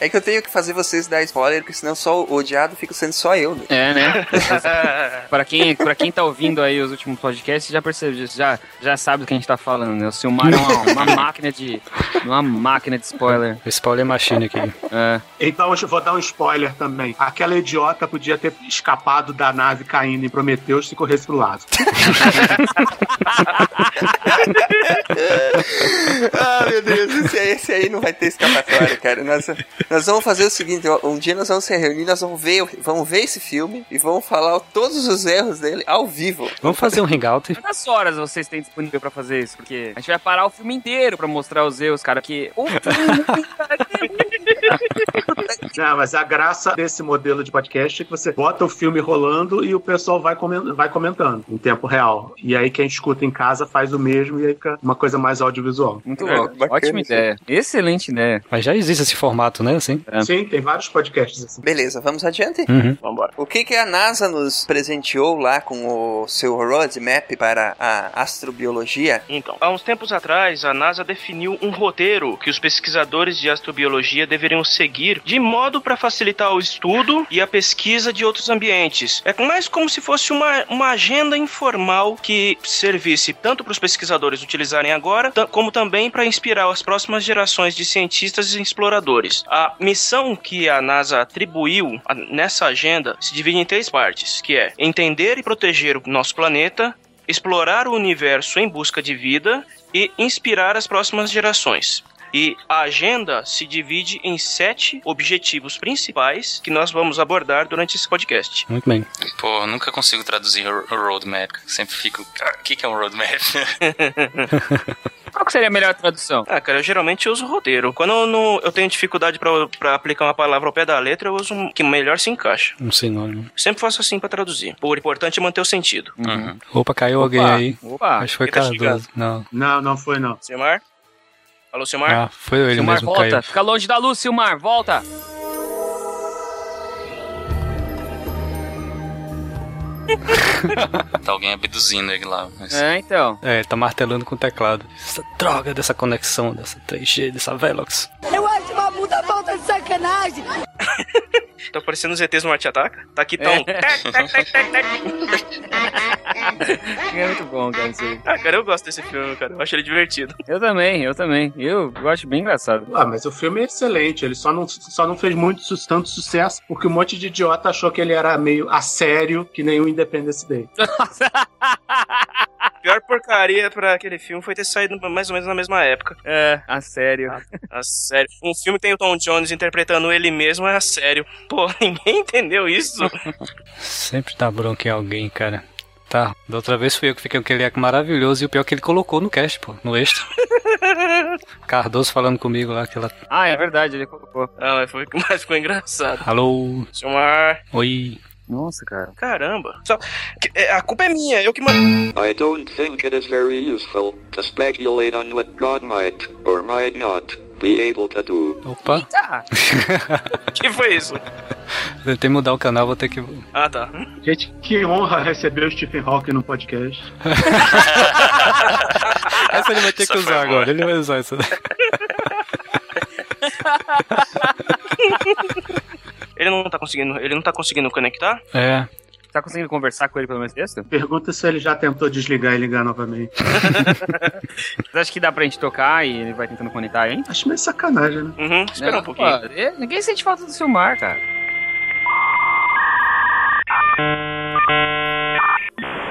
É que eu tenho que fazer vocês dar spoiler, porque senão só o odiado fica sendo só eu. né? É, né? pra, quem, pra quem tá ouvindo aí os últimos podcasts, já percebeu, já, já sabe do que a gente tá falando, né? O Silmar é uma, uma máquina de. Uma máquina de spoiler. spoiler machine aqui. É. Então eu vou dar um spoiler também. Aquela idiota podia ter escapado da nave caindo em Prometheus se corresse pro lado. ah, meu Deus, esse aí, esse aí não vai ter escapatória, cara. Nós, nós vamos fazer o seguinte: um dia nós vamos se reunir, nós vamos ver, vamos ver esse filme e vamos falar todos os erros dele ao vivo. Vamos fazer um hangout. Quantas horas vocês têm disponível pra fazer isso? Porque a gente vai parar o filme inteiro pra mostrar os erros, cara. Que o filme Não, mas a graça desse modelo de podcast é que você bota o filme rolando e o pessoal vai, comen- vai comentando em tempo real. E aí quem escuta em casa faz o mesmo e aí fica uma coisa mais audiovisual. Muito É, bacana Ótima isso. ideia. Excelente ideia. Mas já existe esse formato, né? Assim. É. Sim, tem vários podcasts assim. Beleza, vamos adiante? Uhum. Vambora. O que, que a NASA nos presenteou lá com o seu roadmap para a astrobiologia? Então, há uns tempos atrás, a NASA definiu um roteiro que os pesquisadores de astrobiologia deveriam seguir de modo para facilitar o estudo e a pesquisa de outros ambientes. É mais como se fosse uma, uma agenda informal que servisse tanto para os pesquisadores utilizarem agora, como também para inspirar as próximas gerações de cientistas e exploradores. A missão que a NASA atribuiu nessa agenda se divide em três partes, que é entender e proteger o nosso planeta, explorar o universo em busca de vida e inspirar as próximas gerações. E a agenda se divide em sete objetivos principais que nós vamos abordar durante esse podcast. Muito bem. Pô, nunca consigo traduzir ro- roadmap. Sempre fico. "Ah, O que, que é um roadmap? Qual que seria a melhor tradução? Ah, cara, eu geralmente uso roteiro. Quando eu, não, eu tenho dificuldade pra- pra aplicar uma palavra ao pé da letra, eu uso um que melhor se encaixa. Um sinônimo. Sempre faço assim pra traduzir. O importante é manter o sentido. Uhum. Opa, caiu alguém Opa, aí. Opa. Acho que foi tá Cardoso. Não. Não, não foi não. Silmar? Alô, Silmar? Ah, foi ele Silmar, mesmo volta. caiu. Fica longe da luz, Silmar. Volta. Tá alguém abduzindo ele lá. Mas... É, então. É, ele tá martelando com o teclado. Essa droga dessa conexão, dessa 3G, dessa Velox. Eu acho uma puta falta de sacanagem. Tá parecendo os ETs no Arte Ataca? Tá aqui, tão. É muito bom, cara, isso aí. Ah, cara, eu gosto desse filme, cara. Eu acho ele divertido. Eu também, eu também. Eu, eu acho bem engraçado. Ah, mas o filme é excelente. Ele só não, só não fez muito tanto sucesso porque um monte de idiota achou que ele era meio a sério que nem o Independence Day. A pior porcaria pra aquele filme foi ter saído mais ou menos na mesma época. É, a sério. A sério. Um filme que tem o Tom Jones interpretando ele mesmo é a sério. Pô, ninguém entendeu isso. Sempre dá bronca em alguém, cara. Tá, da outra vez fui eu que fiquei com aquele eco maravilhoso e o pior é que ele colocou no cast, pô, no extra. Cardoso falando comigo lá, aquela. Ah, é verdade, ele colocou. Ah, mas, foi, mas ficou engraçado. Alô, Silmar. oi. Nossa, cara. Caramba. Só, que- é, a culpa é minha, eu que mando. I don't think it is very useful to speculate on what God might or might not be able to do. Opa, Tá. que foi isso? tentei mudar o canal, vou ter que. Ah, tá. Gente, que honra receber o Stephen Hawking no podcast. Essa ele vai ter Essa que usar boa. agora, ele vai usar essa. Ele não tá conseguindo. Ele não tá conseguindo conectar? É, Tá conseguindo conversar com ele pelo menos texto? Pergunta se ele já tentou desligar e ligar novamente. Você acha que dá pra gente tocar e ele vai tentando conectar aí? Acho meio sacanagem, né? Uhum, espera um pouquinho. Pô, é, ninguém sente falta do Silmar, cara.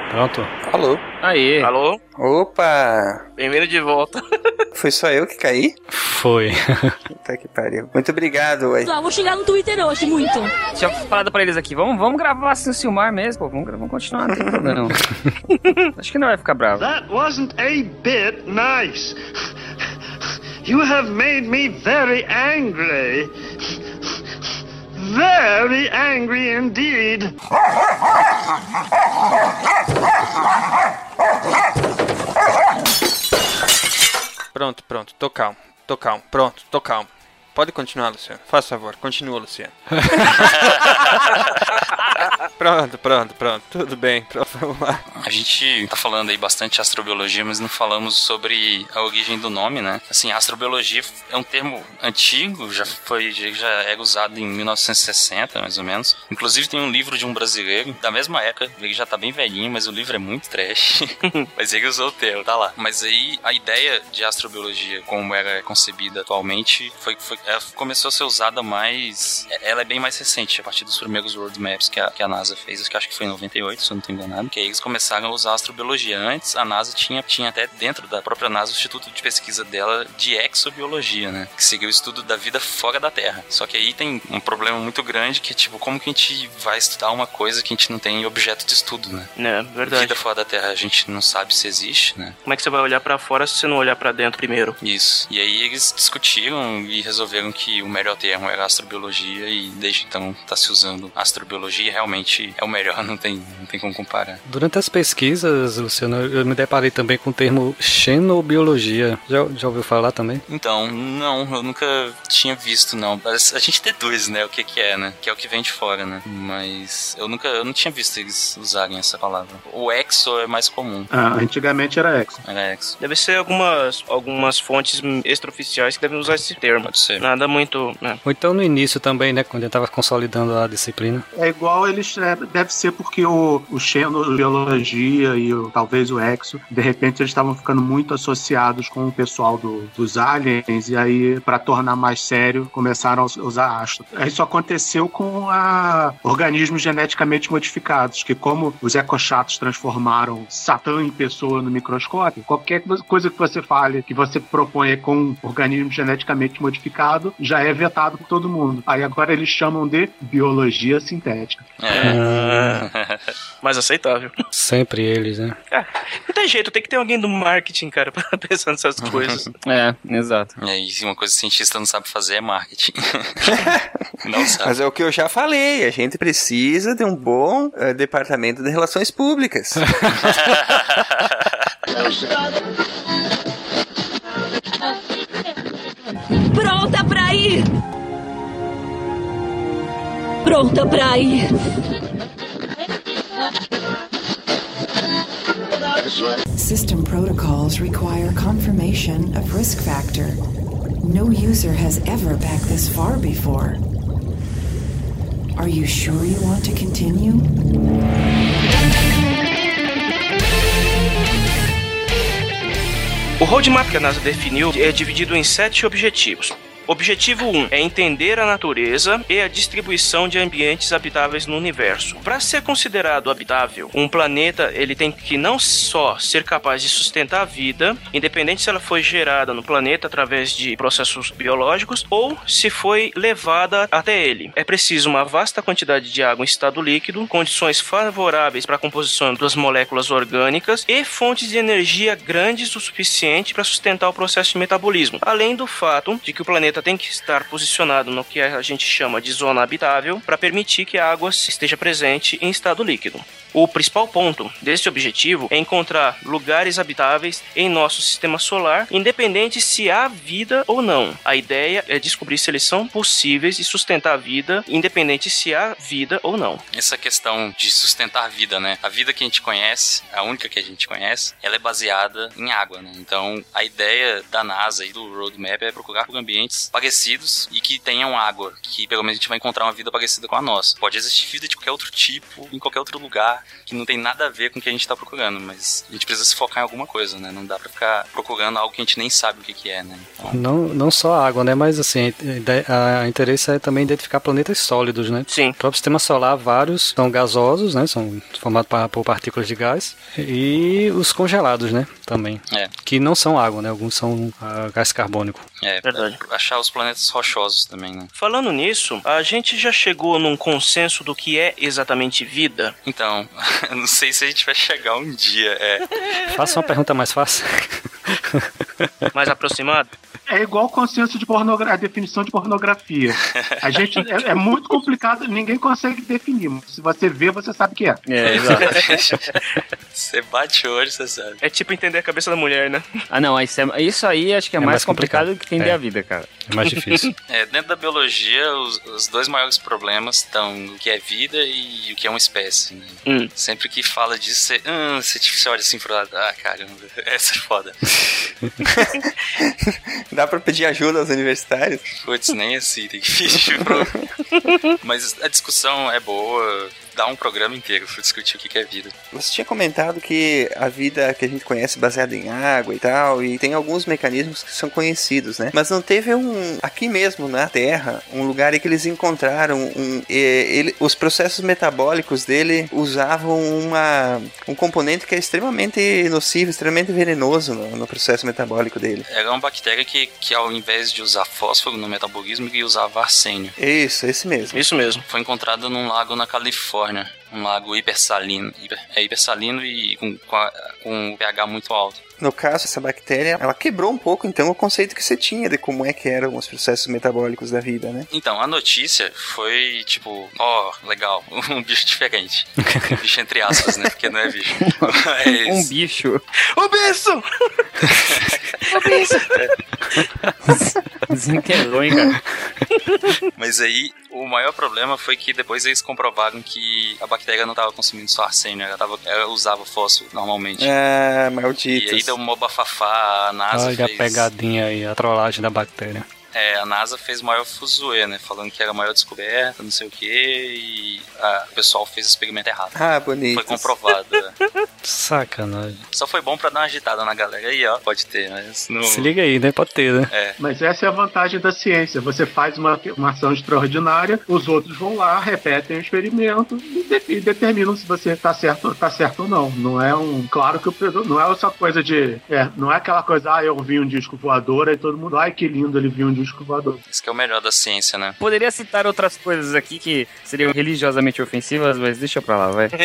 Pronto. Alô? Aí. Alô? Opa! Bem-vindo de volta. Foi só eu que caí? Foi. Puta que pariu. Muito obrigado, ué. Vou xingar no Twitter hoje, muito. Tinha falado pra eles aqui, vamos, vamos gravar assim o Silmar mesmo, pô. Vamos, vamos continuar, não tem problema. Acho que não vai ficar bravo. That wasn't a bit nice. You have made me very angry. Very angry indeed. Pronto, pronto. Tô calmo. Tô calmo. Pronto, tô calmo. Pode continuar, Luciano. Faz favor. Continua, Luciano. pronto, pronto, pronto. Tudo bem. Pronto, vamos lá. A gente tá falando aí bastante de astrobiologia, mas não falamos sobre a origem do nome, né? Assim, astrobiologia é um termo antigo, já foi, já é usado em 1960, mais ou menos. Inclusive tem um livro de um brasileiro da mesma época, ele já tá bem velhinho, mas o livro é muito trash. mas ele usou o termo, tá lá. Mas aí a ideia de astrobiologia, como ela é concebida atualmente, foi, foi ela começou a ser usada mais. Ela é bem mais recente, a partir dos primeiros world maps que a, que a NASA fez, acho que, acho que foi em 98, se eu não tô enganado, que aí eles começaram a usar astrobiologia. Antes, a NASA tinha, tinha até dentro da própria NASA o instituto de pesquisa dela de exobiologia, né? Que seria o estudo da vida fora da Terra. Só que aí tem um problema muito grande que é tipo, como que a gente vai estudar uma coisa que a gente não tem objeto de estudo, né? É, verdade. Vida fora da Terra a gente não sabe se existe, né? Como é que você vai olhar pra fora se você não olhar pra dentro primeiro? Isso. E aí eles discutiram e resolveram que o melhor termo era astrobiologia e desde então tá se usando astrobiologia e realmente é o melhor, não tem, não tem como comparar. Durante as pesquisas, Luciano, eu me deparei também com o termo xenobiologia. Já, já ouviu falar também? Então, não, eu nunca tinha visto, não. Mas A gente deduz, né, o que que é, né? Que é o que vem de fora, né? Mas eu nunca, eu não tinha visto eles usarem essa palavra. O exo é mais comum. Ah, antigamente era exo. Era exo. Deve ser algumas, algumas fontes extraoficiais que devem usar esse termo. Pode ser. Nada muito. Né? Ou então no início também, né? Quando eu tava consolidando a disciplina. É igual eles. é, deve ser porque o, o xenobiologia e o, talvez o exo, de repente eles estavam ficando muito associados com o pessoal do- dos aliens, e aí, para tornar mais sério, começaram a usar astro. Isso aconteceu com a organismos geneticamente modificados, que como os ecochatos transformaram Satã em pessoa no microscópio, qualquer coisa que você fale, que você proponha com um organismo geneticamente modificado, já é vetado por todo mundo. Aí agora eles chamam de biologia sintética. É. Mais aceitável. Sempre eles, né? Não tem jeito, tem que ter alguém do marketing, cara, pra pensar nessas coisas. É, exato. E aí, uma coisa que o cientista não sabe fazer é marketing. não sabe. Mas é o que eu já falei, a gente precisa de um bom eh, departamento de relações públicas. Pronta pra ir! Pronta pra ir! System protocols require confirmation of risk factor. No user has ever backed this far before. Are you sure you want to continue? O roadmap que a NASA definiu é dividido em sete objetivos. Objetivo 1 é entender a natureza e a distribuição de ambientes habitáveis no universo. Para ser considerado habitável, um planeta ele tem que não só ser capaz de sustentar a vida, independente se ela foi gerada no planeta através de processos biológicos ou se foi levada até ele. É preciso uma vasta quantidade de água em estado líquido, condições favoráveis para a composição das moléculas orgânicas e fontes de energia grandes o suficiente para sustentar o processo de metabolismo. Além do fato de que o planeta tem que estar posicionado no que a gente chama de zona habitável para permitir que a água esteja presente em estado líquido. O principal ponto deste objetivo é encontrar lugares habitáveis em nosso sistema solar, independente se há vida ou não. A ideia é descobrir se eles são possíveis e sustentar a vida, independente se há vida ou não. Essa questão de sustentar a vida, né? A vida que a gente conhece, a única que a gente conhece, ela é baseada em água, né? Então, a ideia da NASA e do roadmap é procurar por ambientes parecidos e que tenham água, que pelo menos a gente vai encontrar uma vida parecida com a nossa. Pode existir vida de qualquer outro tipo, em qualquer outro lugar, que não tem nada a ver com o que a gente tá procurando, mas a gente precisa se focar em alguma coisa, né? Não dá pra ficar procurando algo que a gente nem sabe o que, que é, né? Então, Não, não só a água, né? Mas assim, a interesse é também identificar planetas sólidos, né? Sim. O próprio sistema solar, vários são gasosos, né? São formados por partículas de gás. E os congelados, né? Também. É. Que não são água, né? Alguns são ah, gás carbônico. é, Verdade. Achar os planetas rochosos também, né? Falando nisso, a gente já chegou num consenso do que é exatamente vida? Então, eu não sei se a gente vai chegar um dia, é. Faça uma pergunta mais fácil. Mais aproximado? É igual o consenso de pornografia, a definição de pornografia. A gente é, é muito complicado, ninguém consegue definir. Se você vê, você sabe o que é. É, exato. você bate o olho, você sabe. É tipo entender a cabeça da mulher, né? Ah, não, isso, é- isso aí acho que é, É mais, mais complicado, complicado. que entender É. a vida, cara. É mais difícil. É, dentro da biologia, os, os dois maiores problemas estão o que é vida e o que é uma espécie. né? Hum. Sempre que fala disso, você, hum, você, você olha assim pro lado, ah, caramba, essa é foda. Dá pra pedir ajuda aos universitários? Putz, nem assim, tem que pro... Mas a discussão é boa, dá um programa inteiro pra discutir o que é vida. Você tinha comentado que a vida que a gente conhece é baseada em água e tal, e tem alguns mecanismos que são conhecidos, né? Mas não teve um, aqui mesmo na Terra, um lugar em que eles encontraram um, ele, os processos metabólicos dele usavam uma, um componente que é extremamente nocivo, extremamente venenoso no, no processo metabólico dele. Era uma bactéria que, que ao invés de usar fósforo no metabolismo, que usava arsênio. Isso, esse mesmo. Isso mesmo. Foi encontrada num lago na Califórnia. Um lago hipersalino. Hiper- é hipersalino e com, com, a- com um pH muito alto. No caso, essa bactéria, ela quebrou um pouco então o conceito que você tinha de como é que eram os processos metabólicos da vida, né? Então, a notícia foi tipo, ó, legal, um bicho diferente. Um bicho entre aspas, né? Porque não é bicho. Mas- Um bicho. Ô, Benção! Ô, Benção! Desenterrou, hein, cara. Mas aí, o maior problema foi que depois eles comprovaram que a bactéria não estava consumindo só arsênio, ela, tava, ela usava fósforo normalmente. Ah, E malditos. aí deu uma bafafá, a NASA Olha a fez... pegadinha aí, a trollagem da bactéria. É, a NASA fez o maior fuzuê, né? Falando que era a maior descoberta, não sei o quê, e ah, o pessoal fez o experimento errado. Ah, bonito. Foi comprovado. né? Sacanagem. Só foi bom pra dar uma agitada na galera aí, ó. Pode ter, mas não... Se liga aí, né? Pode ter, né? É, Mas essa é a vantagem da ciência. Você faz uma, uma ação extraordinária, os outros vão lá, repetem o experimento e, de- e determinam se você está certo, tá certo ou não. Não é um. Claro que o peso- não é essa coisa de. É, não é aquela coisa, ah, eu vi um disco voador, aí todo mundo, ai que lindo, ele viu um disco voador. isso que é o melhor da ciência, né? Poderia citar outras coisas aqui que seriam religiosamente ofensivas, mas deixa pra lá, vai.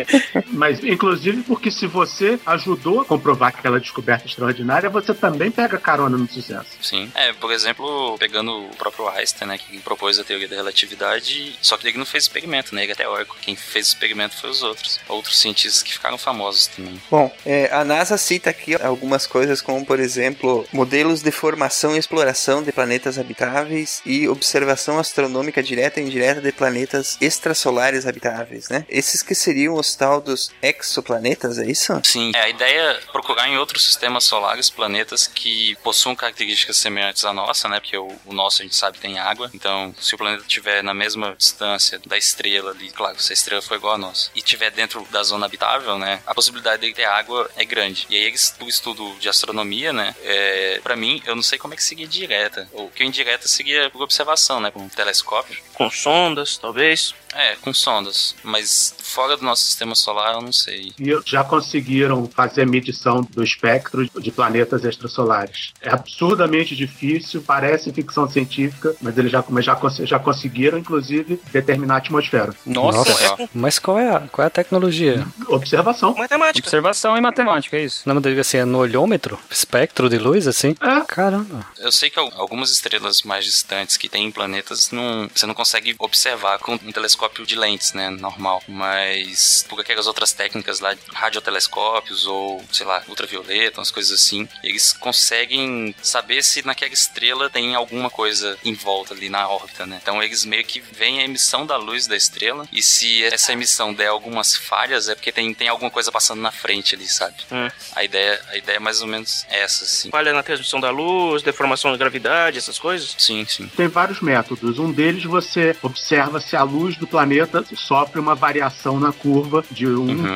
Mas, inclusive, porque se você ajudou a comprovar aquela descoberta extraordinária, você também pega carona no sucesso. Sim. É, por exemplo, pegando o próprio Einstein, né, que propôs a teoria da relatividade, só que ele não fez experimento, né? Ele é teórico. Quem fez o experimento foi os outros. Outros cientistas que ficaram famosos também. Bom, é, a NASA cita aqui algumas coisas como, por exemplo, modelos de formação e exploração de planetas habitáveis e observação astronômica direta e indireta de planetas extrasolares habitáveis, né? Esses que seriam os tal dos exoplanetas, é isso? Sim, é, a ideia é procurar em outros sistemas solares planetas que possuam características semelhantes à nossa, né? Porque o, o nosso a gente sabe tem água. Então, se o planeta estiver na mesma distância da estrela ali, claro, se a estrela for igual a nossa, e estiver dentro da zona habitável, né? A possibilidade dele ter água é grande. E aí, eles, o estudo de astronomia, né? É, para mim, eu não sei como é que seguia direta. O que o indireta seguia por observação, né? Com um telescópio. Com sondas, talvez. É, com sondas. Mas fora do nosso sistema solar, eu não sei. E já conseguiram fazer medição do espectro de planetas extrasolares. É absurdamente difícil, parece ficção científica, mas eles já, mas já, já conseguiram, inclusive, determinar a atmosfera. Nossa, Mas qual é, a, qual é a tecnologia? Observação. Matemática. observação e matemática, é isso. Não deveria ser no olhômetro? Espectro de luz, assim? É. Caramba. Eu sei que al- algumas estrelas mais distantes que têm planetas não, você não consegue observar com um telescópio de lentes, né, normal. Mas por aquelas outras técnicas lá, radiotelescópios ou, sei lá, ultravioleta, umas coisas assim, eles conseguem saber se naquela estrela tem alguma coisa em volta ali na órbita, né? Então eles meio que veem a emissão da luz da estrela e se essa emissão der algumas falhas é porque tem, tem alguma coisa passando na frente ali, sabe? Hum. A ideia, a ideia é mais ou menos essa, assim. Falha na transmissão da luz, deformação da gravidade, essas coisas? Sim, sim. Tem vários métodos. Um deles você observa se a luz do planeta sofre uma variação na curva de um Uhum.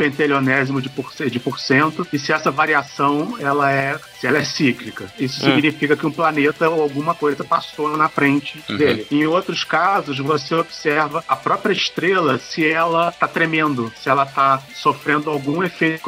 De, por, de porcento e se essa variação ela é se ela é cíclica. Isso Hum. significa que um planeta ou alguma coisa passou na frente Uhum. dele. Em outros casos, você observa a própria estrela se ela está tremendo, se ela está sofrendo algum efeito,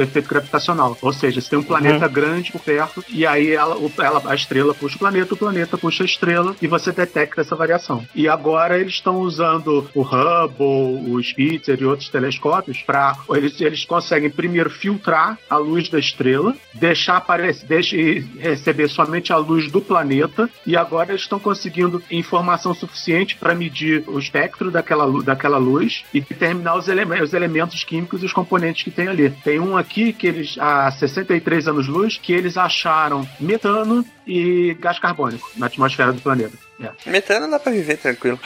efeito gravitacional. Ou seja, se tem um planeta grande por perto e aí ela, ela- a estrela puxa o planeta, o planeta puxa a estrela e você detecta essa variação. E agora eles estão usando o Hubble, o Spitzer e outros telescópios para eles, eles conseguem primeiro filtrar a luz da estrela, deixar aparecer, deixa, e receber somente a luz do planeta e agora estão conseguindo informação suficiente para medir o espectro daquela, daquela luz e determinar os, eleme- os elementos químicos e os componentes que tem ali. Tem um aqui que eles, há 63 anos-luz, que eles acharam metano e gás carbônico na atmosfera do planeta. É. Metano dá pra viver tranquilo.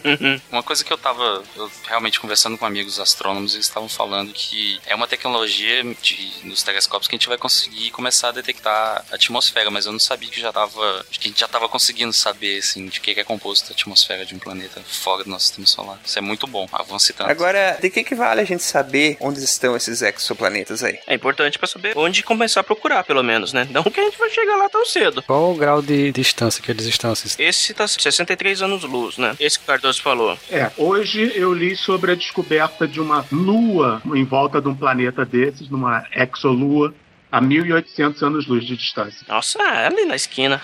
Uma coisa que eu tava eu realmente conversando com amigos astrônomos, eles estavam falando que é uma tecnologia de, nos telescópios que a gente vai conseguir começar a detectar a atmosfera, mas eu não sabia que já tava. que a gente já tava conseguindo saber assim, de que que é composto a atmosfera de um planeta fora do nosso sistema solar. Isso é muito bom, avance tanto. Agora, de que que vale a gente saber onde estão esses exoplanetas aí? É importante pra saber onde começar a procurar, pelo menos, né? Não que a gente vai chegar lá tão cedo. Qual o grau de distância que eles estão? Assim? Esse tá 63 anos-luz, né? Esse que o Cardoso falou. É, hoje eu li sobre a descoberta de uma lua em volta de um planeta desses, numa exolua, a 1800 anos-luz de distância. Nossa, é ali na esquina.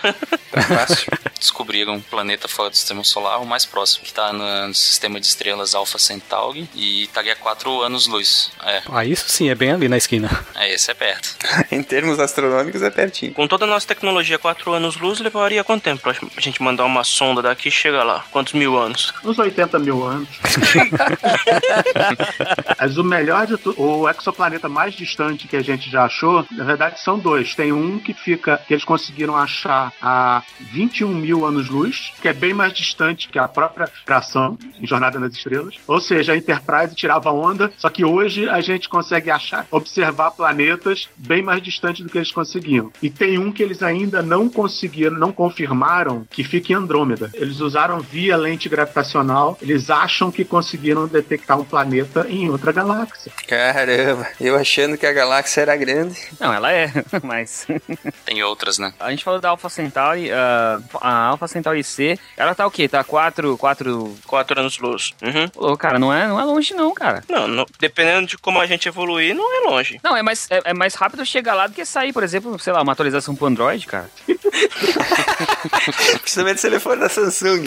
Tá fácil. Descobriram um planeta fora do sistema solar, o mais próximo, que tá no, no sistema de estrelas Alpha Centauri e estaria 4 anos-luz. É, Ah, isso sim, é bem ali na esquina. é, esse é perto. em termos astronômicos é pertinho. Com toda a nossa tecnologia, 4 anos-luz levaria quanto tempo pra gente mandar uma sonda daqui e chegar lá? Quantos mil anos? Uns 80 mil anos. Mas o melhor de tudo, o exoplaneta mais distante que a gente já achou, na verdade são dois. Tem um que fica, que eles conseguiram achar a 21 mil anos-luz, que é bem mais distante que a própria tração em Jornada nas Estrelas. Ou seja, a Enterprise tirava onda, só que hoje a gente consegue achar, observar planetas bem mais distantes do que eles conseguiam. E tem um que eles ainda não conseguiram, não confirmaram, que fica em Andrômeda. Eles usaram via lente gravitacional, eles acham que conseguiram detectar um planeta em outra galáxia. Caramba, eu achando que a galáxia era grande. Não, ela é, mas. Tem outras, né? A gente falou da Alpha Centauri, ah, a Alpha Centauri C, ela tá o quê? Tá 4, 4... 4 anos-luz. Uhum. Pô, cara, não é, não é longe não, cara. Não, não- dependendo de como a gente evoluir, não é longe. Não, é mais, é, é mais rápido chegar lá do que sair, por exemplo, sei lá, uma atualização pro Android, cara. Principalmente se ele for da Samsung.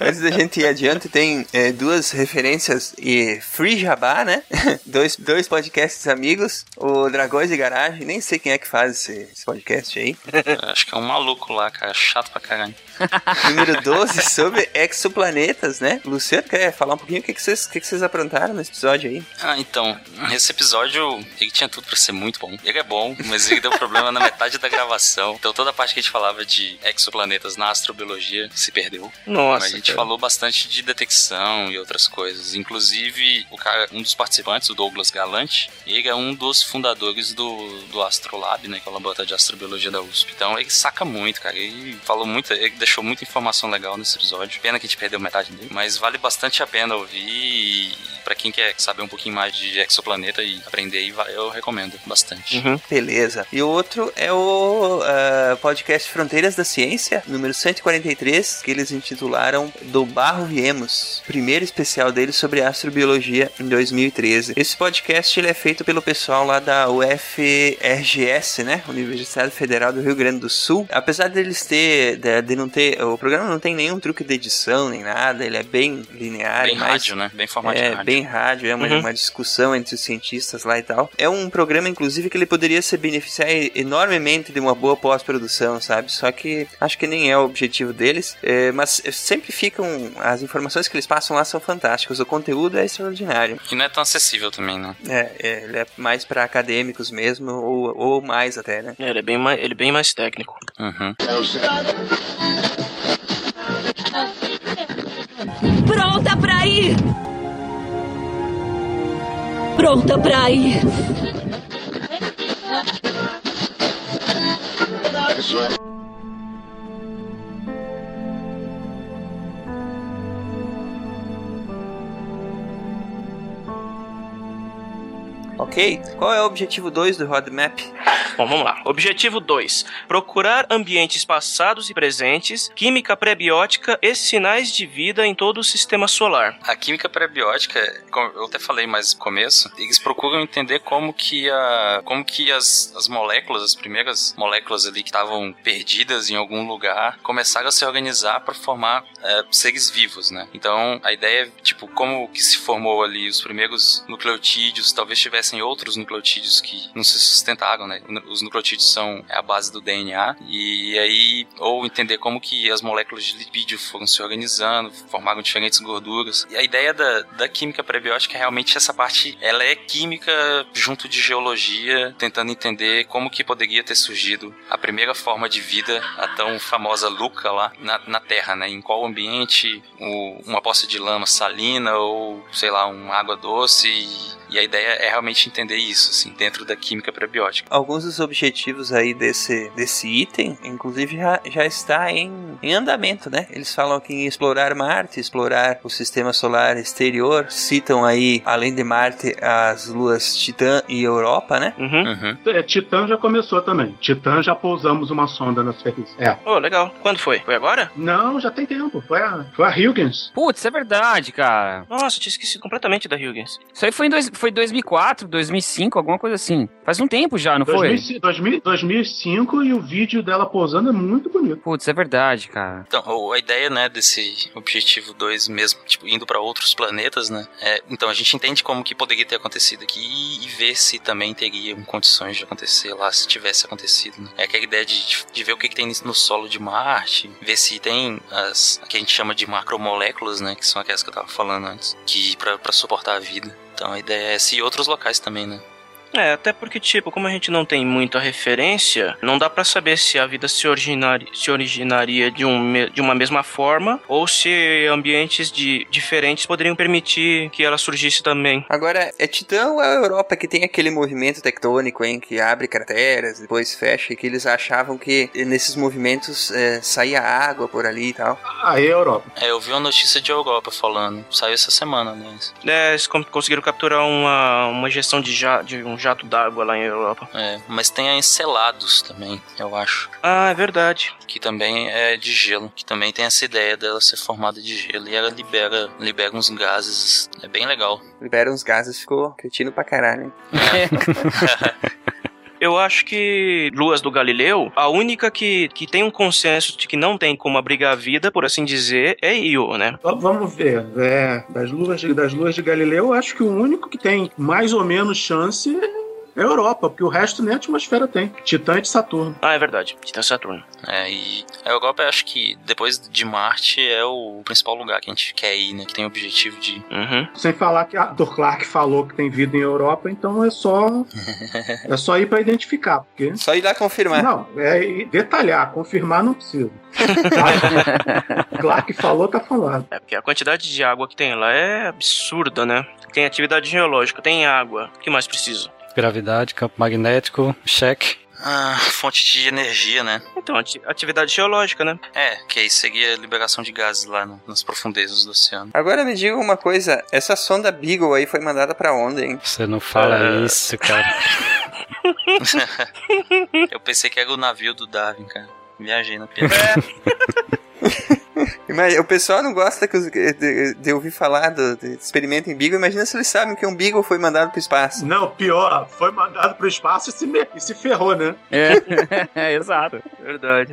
Antes da gente ir adiante, tem é, duas referências e free jabá, né? dois, dois podcasts amigos, o Dragões de Garagem, nem sei quem é que faz esse, esse podcast aí. Acho que é um maluco lá, cara, chato pra caralho. Número 12, sobre exoplanetas, né? Luciano, quer falar um pouquinho o que, que, vocês, que, que vocês aprontaram nesse episódio aí? Ah, então, esse episódio, ele tinha tudo pra ser muito bom. Ele é bom, mas ele deu problema na metade da gravação. Então toda a parte que a gente falava de exoplanetas na astrobiologia se perdeu. Nossa, a gente cara. falou bastante de detecção e outras coisas. Inclusive, o cara, um dos participantes, o Douglas Galante, ele é um dos fundadores do, do Astrolab, né? Que é o laboratório de astrobiologia da USP. Então ele saca muito, cara. Ele falou muito, ele deixou muita informação legal nesse episódio. Pena que a gente perdeu metade dele, mas vale bastante a pena ouvir. E pra quem quer saber um pouquinho mais de exoplaneta e aprender aí, eu recomendo bastante. Uhum. Beleza. E o outro é o ah, podcast Fronteiras da Ciência, número 143, que eles intitularam Do Barro Viemos. Primeiro especial deles sobre astrobiologia em 2013. Esse podcast ele é feito pelo pessoal lá da UFRGS, né? Universidade Federal do Rio Grande do Sul. Apesar deles ter, de, de não ter, o programa não tem nenhum truque de edição nem nada, ele é bem linear, Bem mais- rádio, né? Bem formato é, rádio. bem bem rádio, é uma, Uhum. uma discussão entre os cientistas lá e tal. É um programa, inclusive, que ele poderia se beneficiar enormemente de uma boa pós-produção, sabe? Só que acho que nem é o objetivo deles. É, mas sempre ficam. As informações que eles passam lá são fantásticas. O conteúdo é extraordinário. E não é tão acessível também, né? É, é, ele é mais para acadêmicos mesmo, ou, ou mais até, né? É, ele é bem mais, ele é bem mais técnico. Uhum. Pronta pra ir! Pronta pra ir! Ok? Qual é o objetivo 2 do roadmap? Bom, vamos lá. Objetivo 2. Procurar ambientes passados e presentes, química pré-biótica e sinais de vida em todo o sistema solar. A química pré-biótica, como eu até falei mais no começo, eles procuram entender como que, a, como que as, as moléculas, as primeiras moléculas ali que estavam perdidas em algum lugar, começaram a se organizar para formar é, seres vivos, né? Então, a ideia é, tipo, como que se formou ali os primeiros nucleotídeos, talvez tivessem outros nucleotídeos que não se sustentaram, né? Os nucleotídeos são a base do DNA, e aí, ou entender como que as moléculas de lipídio foram se organizando, formaram diferentes gorduras. E a ideia da, da química prebiótica é realmente essa parte, ela é química junto de geologia, tentando entender como que poderia ter surgido a primeira forma de vida, a tão famosa Luca lá na, na Terra, né? Em qual ambiente o, uma poça de lama salina ou, sei lá, uma água doce e e a ideia é realmente entender isso, assim, dentro da química prebiótica. Alguns dos objetivos aí desse, desse item, inclusive, já, já está em, em andamento, né? Eles falam aqui em explorar Marte, explorar o sistema solar exterior. Citam aí, além de Marte, as luas Titã e Europa, né? Uhum. Uhum. É, Titã já começou também. Titã já pousamos uma sonda na superfície. É. Oh, legal. Quando foi? Foi agora? Não, já tem tempo. Foi a, foi a Huygens. Putz, é verdade, cara. Nossa, eu tinha esquecido completamente da Huygens. Isso aí foi em dois, foi 2004, 2005, alguma coisa assim. Faz um tempo já, não foi? 2005, 2000, 2005 e o vídeo dela pousando é muito bonito. Putz, é verdade, cara. Então, a ideia, né, desse objetivo 2 mesmo, tipo, indo para outros planetas, né? É, então, a gente entende como que poderia ter acontecido aqui e, e ver se também teriam condições de acontecer lá, se tivesse acontecido, né? É aquela ideia de, de ver o que, que tem no solo de Marte, ver se tem as que a gente chama de macromoléculas, né, que são aquelas que eu tava falando antes, que para suportar a vida. Então, a ideia é essa e outros locais também, né? É, até porque, tipo, como a gente não tem muita referência, não dá pra saber se a vida se, originari- se originaria de, um, de uma mesma forma ou se ambientes de, diferentes poderiam permitir que ela surgisse também. Agora, é Titã ou é a Europa que tem aquele movimento tectônico, hein? Que abre crateras, depois fecha, e que eles achavam que nesses movimentos é, saía água por ali e tal. Aí é a Europa. É, eu vi uma notícia de Europa falando, saiu essa semana, né? É, eles conseguiram capturar uma, uma gestão de, ja, de um jato d'água lá em Europa. É, mas tem a Encelados também, eu acho. Ah, é verdade. Que também é de gelo. Que também tem essa ideia dela ser formada de gelo. E ela libera, libera uns gases. É bem legal. Libera uns gases, ficou cretino pra caralho, hein? Eu acho que Luas do Galileu, a única que, que tem um consenso de que não tem como abrigar a vida, por assim dizer, é Io, né? Vamos ver. É, das, luas de, das luas de Galileu, eu acho que o único que tem mais ou menos chance é a Europa, porque o resto nem a atmosfera tem. Titã e de Saturno. Ah, é verdade. Titã Saturno. É, e a Europa eu acho que depois de Marte é o principal lugar que a gente quer ir, né? Que tem o objetivo de. Uhum. Sem falar que a Arthur Clarke falou que tem vida em Europa, então é só é só ir pra identificar, porque Só ir lá confirmar. não, é detalhar, confirmar não precisa. Clarke falou, tá falando. É porque a quantidade de água que tem lá é absurda, né? Tem atividade geológica, tem água. O que mais precisa? Gravidade, campo magnético, cheque. Ah, fonte de energia, né? Então, ati- atividade geológica, né? É, que aí seria a liberação de gases lá no- nas profundezas do oceano. Agora me diga uma coisa, essa sonda Beagle aí foi mandada pra onde, hein? Você não fala É. isso, cara. eu pensei que era o navio do Darwin, cara. Viajei na piada. Mas o pessoal não gosta que os- de, de ouvir falar do, de experimento em Beagle. Imagina se eles sabem que um Beagle foi mandado pro espaço. Não, pior, foi mandado pro espaço e se, me- e se ferrou, né? É, é, exato. Verdade.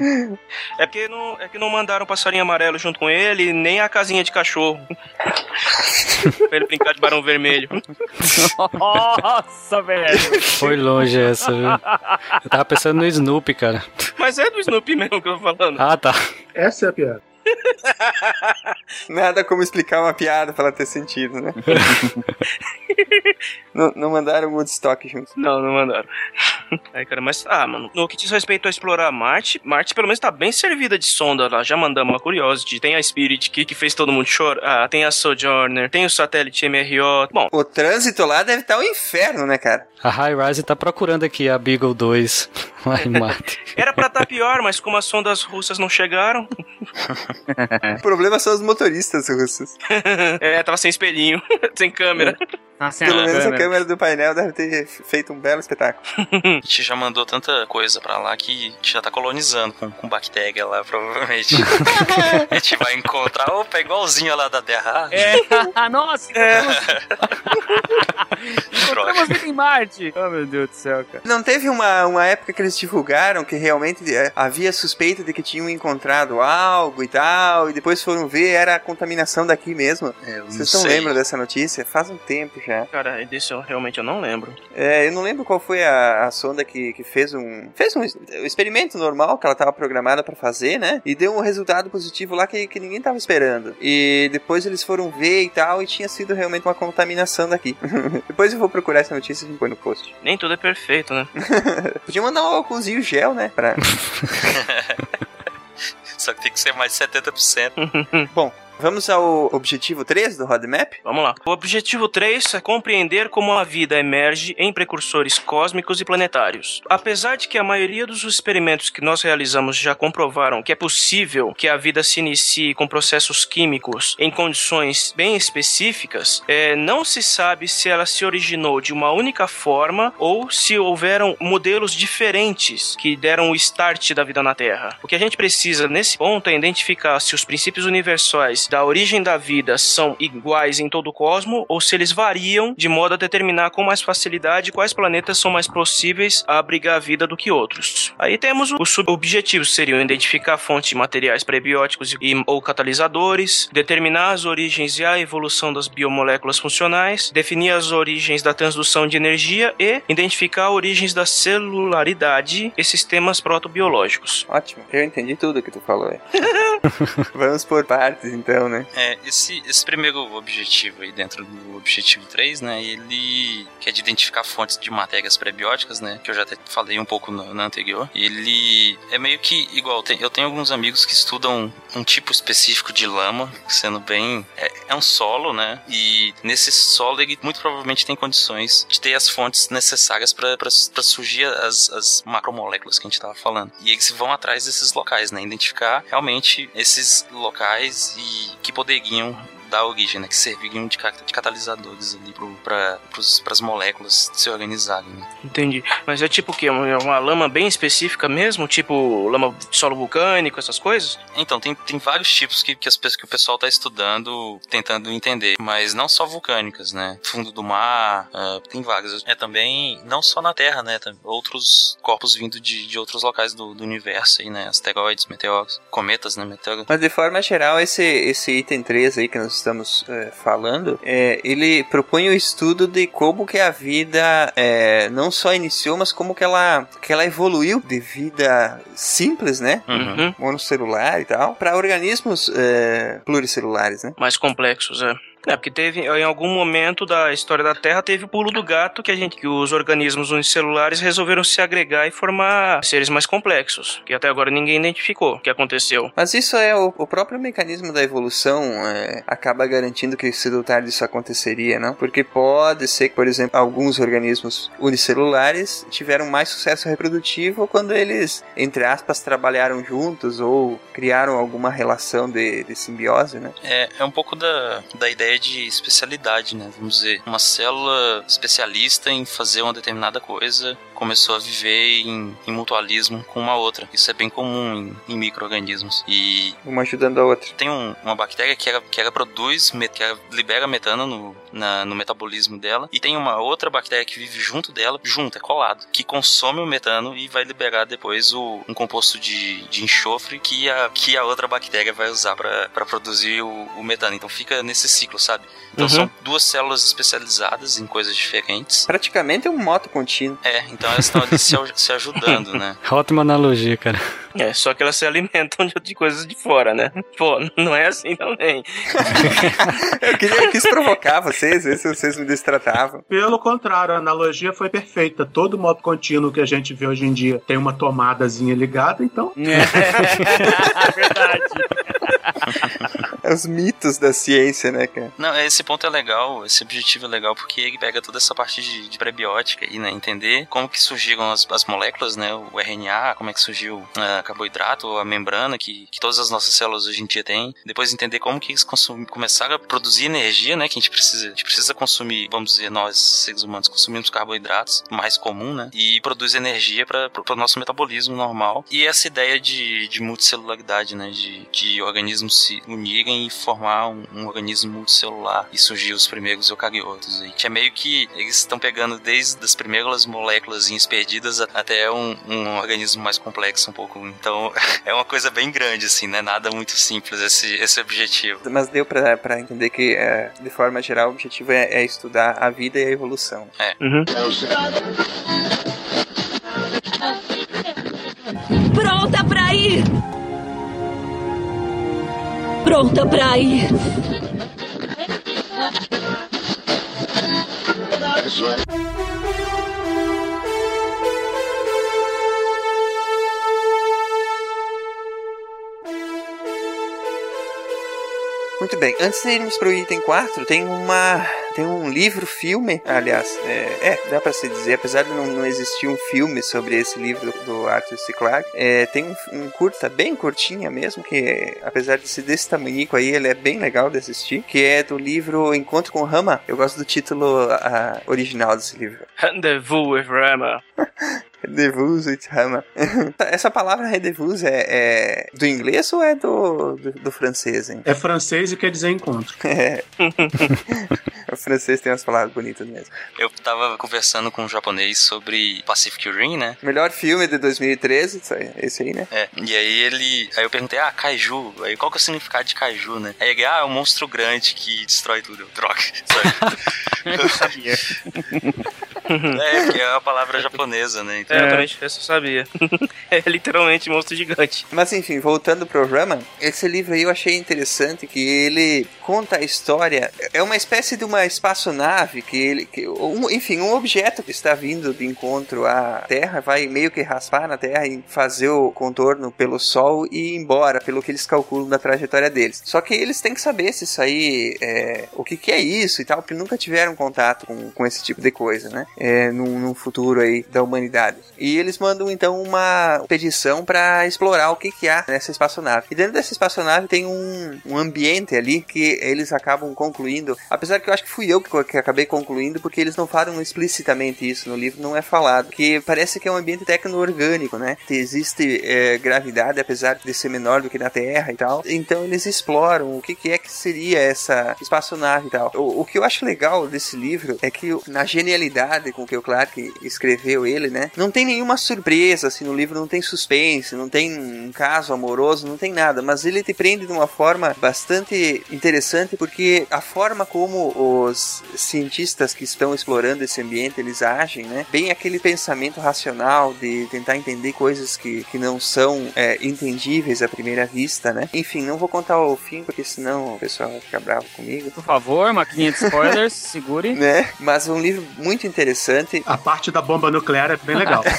É porque não, é que não mandaram o passarinho amarelo junto com ele, nem a casinha de cachorro. pra ele brincar de barão vermelho. Nossa, velho. Foi longe essa, viu? Eu tava pensando no Snoopy, cara. Mas é do Snoopy mesmo que eu tô falando. Ah, tá. Essa é a piada. Nada como explicar uma piada pra ela ter sentido, né? não, não mandaram o Woodstock junto. Não, não mandaram. Aí, cara, mas, ah, mano, no que diz respeito a explorar Marte, Marte pelo menos tá bem servida de sonda lá. Já mandamos a Curiosity, tem a Spirit que, que fez todo mundo chorar, ah, tem a Sojourner, tem o satélite MRO. Bom, O trânsito lá deve estar um inferno, né, cara? A High Rise tá procurando aqui a Beagle 2 lá em Marte. era pra tá pior, mas como as sondas russas não chegaram, O problema são os motoristas russos. é, tava sem espelhinho, sem câmera. Nossa, Pelo menos a câmera. do painel deve ter feito um belo espetáculo. A gente já mandou tanta coisa pra lá que a gente já tá colonizando com, com bactéria lá, provavelmente. a gente vai encontrar, opa, é igualzinho lá da Terra. É, nossa, Droga. encontramos vida em Marte. Oh, meu Deus do céu, cara. Não teve uma, uma época que eles divulgaram que realmente é, havia suspeita de que tinham encontrado algo e tal, e depois foram ver, era a contaminação daqui mesmo. É, não Vocês não sei. lembram dessa notícia? Faz um tempo já. Cara, desse eu realmente eu não lembro. É, eu não lembro qual foi a, a sonda que, que fez um fez um, um experimento normal que ela estava programada para fazer, né? E deu um resultado positivo lá que, que ninguém tava esperando. E depois eles foram ver e tal, e tinha sido realmente uma contaminação daqui. depois eu vou procurar essa notícia e põe no post. Nem tudo é perfeito, né? Podia mandar um álcoolzinho gel, né? Pra... Só que tem que ser mais de 70%. Bom, vamos ao objetivo 3 do roadmap? Vamos lá. O objetivo 3 é compreender como a vida emerge em precursores cósmicos e planetários. Apesar de que a maioria dos experimentos que nós realizamos já comprovaram que é possível que a vida se inicie com processos químicos em condições bem específicas, é, não se sabe se ela se originou de uma única forma ou se houveram modelos diferentes que deram o start da vida na Terra. O que a gente precisa nesse ponto é identificar se os princípios universais da origem da vida são iguais em todo o cosmo ou se eles variam de modo a determinar com mais facilidade quais planetas são mais possíveis a abrigar a vida do que outros. Aí temos os subobjetivos, seriam identificar fontes de materiais prebióticos e, ou catalisadores, determinar as origens e a evolução das biomoléculas funcionais, definir as origens da transdução de energia e identificar origens da celularidade e sistemas protobiológicos. Ótimo, eu entendi tudo que tu falou. Vamos por partes então, né? É, esse, esse primeiro objetivo aí dentro do objetivo 3, né, ele que é de identificar fontes de matérias prebióticas, né, que eu já até falei um pouco na anterior. Ele é meio que igual, tem- eu tenho alguns amigos que estudam um tipo específico de lama, sendo bem, é, é um solo, né, e nesse solo ele muito provavelmente tem condições de ter as fontes necessárias para surgir as, as macromoléculas que a gente estava falando. E eles vão atrás desses locais, né, identificar realmente esses locais e que poderiam dar origem, né, que serviriam de, de catalisadores ali para as moléculas se organizarem. Né. Entendi. Mas é tipo o quê? Uma, uma lama bem específica mesmo? Tipo lama de solo vulcânico, essas coisas? Então, tem, tem vários tipos que, que, as, que o pessoal está estudando, tentando entender, mas não só vulcânicas, né? Fundo do mar, ah, tem vários. É também, não só na Terra, né? Outros corpos vindo de, de outros locais do, do universo aí, né? Asteroides, meteoros, cometas, né? Meteoro. Mas de forma geral, esse, esse item 3 aí que nós estamos é, falando, é, ele propõe o estudo de como que a vida é, não só iniciou, mas como que ela, que ela evoluiu de vida simples, né? Uhum. Monocelular e tal, para organismos é, pluricelulares, né? Mais complexos, é. É, porque teve, em algum momento da história da Terra, teve o pulo do gato que a gente, que os organismos unicelulares resolveram se agregar e formar seres mais complexos, que até agora ninguém identificou o que aconteceu. Mas isso é o, o próprio mecanismo da evolução é, acaba garantindo que cedo ou tarde isso aconteceria, não? Porque pode ser que, por exemplo, alguns organismos unicelulares tiveram mais sucesso reprodutivo quando eles, entre aspas, trabalharam juntos ou criaram alguma relação de, de simbiose, né? É, é um pouco da, da ideia de especialidade, né? Vamos dizer, uma célula especialista em fazer uma determinada coisa começou a viver em, em mutualismo com uma outra. Isso é bem comum em, em micro-organismos. E Uma ajudando a outra. tem um- uma bactéria que ela, que ela produz, que ela libera metano no, na- no metabolismo dela, e tem uma outra bactéria que vive junto dela, junto, é colado, que consome o metano e vai liberar depois o, um composto de, de enxofre que a, que a outra bactéria vai usar para produzir o, o metano. Então fica nesse ciclo, sabe? Então Uhum. são duas células especializadas em coisas diferentes. Praticamente é um moto contínuo. É, então elas estão ali se, se ajudando, né? Ótima analogia, cara. É, só que elas se alimentam de, de coisas de fora, né? Pô, não é assim também. Eu, queria, eu quis provocar vocês, ver se vocês me destratavam. Pelo contrário, a analogia foi perfeita. Todo modo contínuo que a gente vê hoje em dia tem uma tomadazinha ligada, então. É verdade. É os mitos da ciência, né, cara? Não, esse ponto é legal, esse objetivo é legal porque ele pega toda essa parte de, de prebiótica aí, né? Entender como que surgiram as, as moléculas, né? O RNA, como é que surgiu ah, carboidrato, a membrana que, que todas as nossas células hoje em dia têm. Depois entender como que eles começaram a produzir energia, né? Que a gente precisa, a gente precisa consumir, vamos dizer, nós, seres humanos, consumimos carboidratos, mais comum, né? E produz energia para o nosso metabolismo normal. E essa ideia de, de multicelularidade, né? De, de organismos se unirem e formar um, um organismo multicelular e surgir os primeiros eucariotos aí. Que é meio que eles estão pegando desde as primeiras moléculas perdidas a- até um, um organismo mais complexo um pouco. Então é uma coisa bem grande, assim, né? Nada muito simples esse, esse objetivo. Mas deu pra, pra entender que, é, de forma geral, o objetivo é, é estudar a vida e a evolução. É. Pronta pra ir! Pronta pra ir! Muito bem, antes de irmos pro item 4, tem uma. Tem um livro, filme, aliás, é, é, dá pra se dizer, apesar de não, não existir um filme sobre esse livro do, Arthur C. Clarke, é, tem um, um curta, bem curtinha mesmo, que apesar de ser desse tamanhico aí, ele é bem legal de assistir, que é do livro Encontro com Rama. Eu gosto do título ah, original desse livro. Rendezvous with Rama. Rendezvous with Rama. Essa palavra rendezvous é, é do inglês ou é do, do, do francês, hein? É francês e quer dizer encontro. É. francês tem umas palavras bonitas mesmo. Eu tava conversando com um japonês sobre Pacific Rim, né? Melhor filme de 2013, isso aí- esse aí, né? É, e aí ele. Aí eu perguntei, ah, kaiju. Aí qual que é o significado de kaiju, né? Aí ele, ah, é um monstro grande que destrói tudo. Eu, Droga, sabe? Eu sabia. é, porque é uma palavra japonesa, né? Então, É, eu também eu só sabia. é literalmente monstro gigante. Mas enfim, voltando pro Rama, esse livro aí eu achei interessante que ele conta a história. É uma espécie de uma espaçonave que ele. Que, um, enfim, um objeto que está vindo de encontro à Terra vai meio que raspar na Terra e fazer o contorno pelo Sol e ir embora, pelo que eles calculam da trajetória deles. Só que eles têm que saber se isso aí é, o que, que é isso e tal, porque nunca tiveram contato com, com esse tipo de coisa, né? É, num, num futuro aí da humanidade. E eles mandam então uma petição para explorar o que, que há nessa espaçonave. E dentro dessa espaçonave tem um, um ambiente ali que eles acabam concluindo, apesar que eu acho que fui eu que, que acabei concluindo, porque eles não falam explicitamente isso no livro, não é falado, que parece que é um ambiente tecno-orgânico, né? Existe é, gravidade, apesar de ser menor do que na Terra e tal. Então eles exploram o que, que é que seria essa espaçonave e tal. O, o que eu acho legal desse livro é que na genialidade com que o Clark escreveu ele, né? Não tem nenhuma surpresa assim no livro, não tem suspense, não tem um caso amoroso, não tem nada, mas ele te prende de uma forma bastante interessante porque a forma como os cientistas que estão explorando esse ambiente eles agem, né? Bem aquele pensamento racional de tentar entender coisas que, que não são é, entendíveis à primeira vista, né? Enfim, não vou contar o fim porque senão o pessoal vai ficar bravo comigo. Por favor, maquininha de spoilers, segure. Né? Mas um livro muito interessante. A parte da bomba nuclear é bem legal.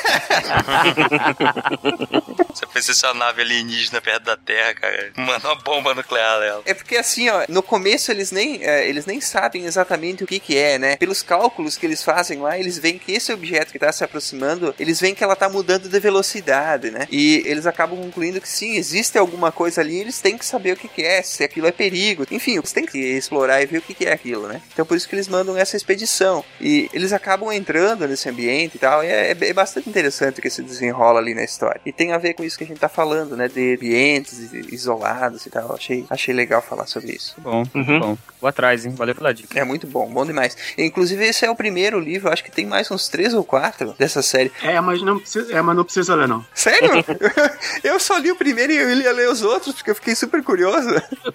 Você pensa se uma nave alienígena perto da Terra, cara. Manda uma bomba nuclear nela. É porque assim, ó, no começo eles nem, é, eles nem sabem exatamente o que que é, né? Pelos cálculos que eles fazem lá, eles veem que esse objeto que tá se aproximando, eles veem que ela tá mudando de velocidade, né? E eles acabam concluindo que sim, existe alguma coisa ali, eles têm que saber o que que é, se aquilo é perigo. Enfim, eles têm que explorar e ver o que que é aquilo, né? Então por isso que eles mandam essa expedição. E eles acabam entrando nesse ambiente e tal, e é, é bastante interessante o que se desenrola ali na história. E tem a ver com isso que a gente tá falando, né? De ambientes isolados e tal. Achei, achei legal falar sobre isso. Bom, uhum. bom. Vou atrás, hein? Valeu pela dica. É muito bom, bom demais. Inclusive, esse é o primeiro livro, acho que tem mais uns três ou quatro dessa série. É, mas não precisa, é, mas não precisa ler, não. Sério? eu só li o primeiro e eu ia ler os outros, porque eu fiquei super curioso.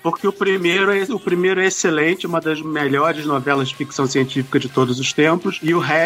Porque o primeiro, é, o primeiro é excelente, uma das melhores novelas de ficção científica de todos os tempos. E o resto,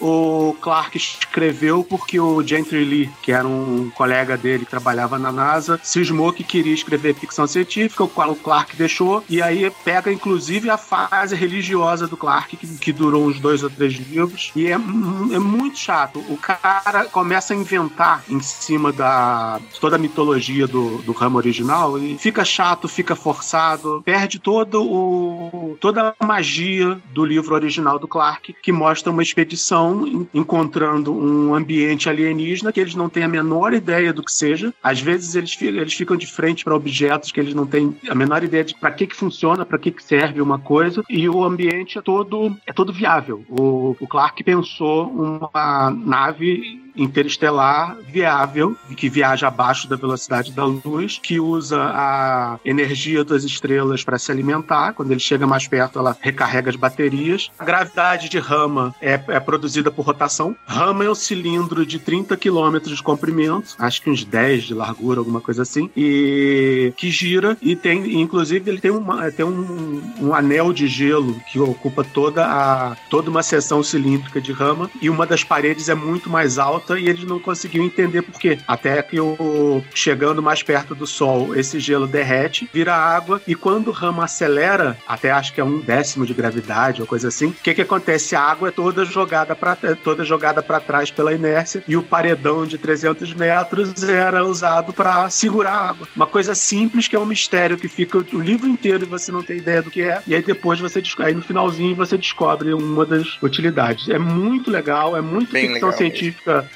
o Clark escreveu porque o Gentry Lee, que era um colega dele que trabalhava na NASA, cismou que queria escrever ficção científica, o qual o Clark deixou, e aí pega inclusive a fase religiosa do Clark, que, que durou uns dois ou três livros, e é, é muito chato. O cara começa a inventar em cima da toda a mitologia do, do ramo original e fica chato, fica forçado, perde todo o, toda a magia do livro original do Clark, que mostra uma expedição encontrando um ambiente alienígena que eles não têm a menor ideia do que seja. Às vezes eles, eles ficam de frente para objetos que eles não têm a menor ideia de para que, que funciona, para que, que serve uma coisa, e o ambiente é todo, é todo viável. O, o Clark pensou uma nave interestelar viável, que viaja abaixo da velocidade da luz, que usa a energia das estrelas para se alimentar. Quando ele chega mais perto, ela recarrega as baterias. A gravidade de Rama é, é produzida por rotação. Rama é um cilindro de 30 quilômetros de comprimento, acho que uns 10 de largura, alguma coisa assim, e que gira e tem, inclusive, ele tem, uma, tem um, um anel de gelo que ocupa toda a toda uma seção cilíndrica de Rama e uma das paredes é muito mais alta alta e eles não conseguiam entender por quê. Até que o chegando mais perto do Sol, esse gelo derrete, vira água e quando o ramo acelera, até acho que é um décimo de gravidade ou coisa assim, o que que acontece? A água é toda jogada para é toda jogada para trás pela inércia e o paredão de 300 metros era usado para segurar a água. Uma coisa simples que é um mistério que fica o livro inteiro e você não tem ideia do que é. E aí depois você aí no finalzinho você descobre uma das utilidades. É muito legal, é muito Bem ficção científica mesmo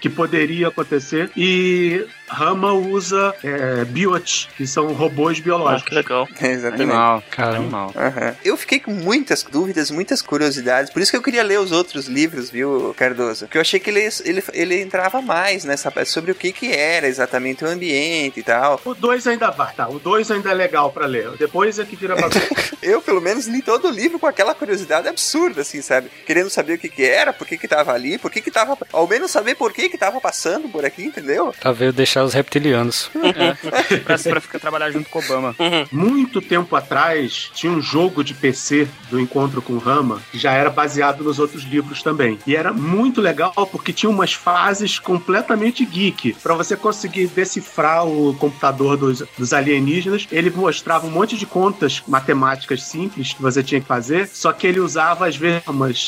que poderia acontecer. E Rama usa é, biot, que são robôs biológicos. Ah, que legal. É, exatamente. Animal, cara, animal. Uhum. Eu fiquei com muitas dúvidas, muitas curiosidades, por isso que eu queria ler os outros livros, viu, Cardoso? Porque eu achei que ele, ele, ele entrava mais nessa sobre o que que era exatamente o ambiente e tal. O 2 ainda vai, tá? O 2 ainda é legal para ler. Depois é que vira bagunça. eu, pelo menos, li todo o livro com aquela curiosidade absurda, assim, sabe? Querendo saber o que que era, por que que tava ali, por que que tava... Ao menos saber por que que tava passando por aqui, entendeu? Pra ver deixar os reptilianos. É, pra, pra ficar trabalhar junto com Obama. Uhum. Muito tempo atrás, tinha um jogo de PC do Encontro com Rama, que já era baseado nos outros livros também. E era muito legal porque tinha umas fases completamente geek. para você conseguir decifrar o computador dos, dos alienígenas, ele mostrava um monte de contas matemáticas simples que você tinha que fazer, só que ele usava às vezes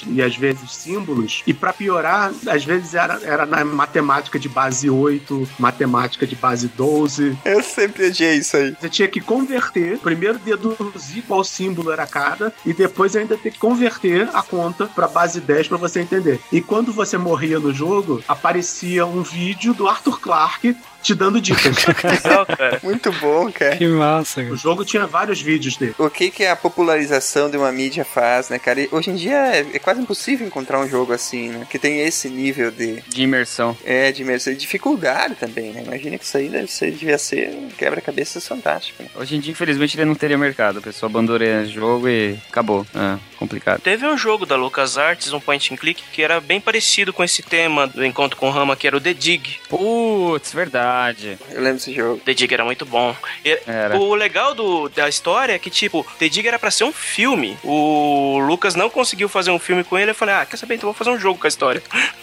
e às vezes símbolos. E para piorar, às vezes era, era na matemática de base 8, matemática de base 12. Eu sempre odiei isso aí. Você tinha que converter, primeiro deduzir qual símbolo era cada, e depois ainda ter que converter a conta para base 10 para você entender. E quando você morria no jogo, aparecia um vídeo do Arthur Clarke te dando dicas. Legal, cara. Muito bom, cara. Que massa. O jogo tinha vários vídeos dele. O que que a popularização de uma mídia faz, né, cara? E hoje em dia é, é, quase impossível encontrar um jogo assim, né? Que tem esse nível de... De imersão. É, de imersão. E dificuldade também, né? Imagina que isso aí deve ser, devia ser um quebra-cabeça fantástico. Né? Hoje em dia, infelizmente, ele não teria mercado. A pessoa abandonou o jogo e acabou. É, complicado. Teve um jogo da LucasArts, um point and click, que era bem parecido com esse tema do Encontro com Rama, que era o The Dig. Putz, verdade verdade. Eu lembro desse jogo. The Dig era muito bom. E era. O legal do, da história é que, tipo, The Dig era pra ser um filme. O Lucas não conseguiu fazer um filme com ele. Eu falei, ah, quer saber? Então vou fazer um jogo com a história.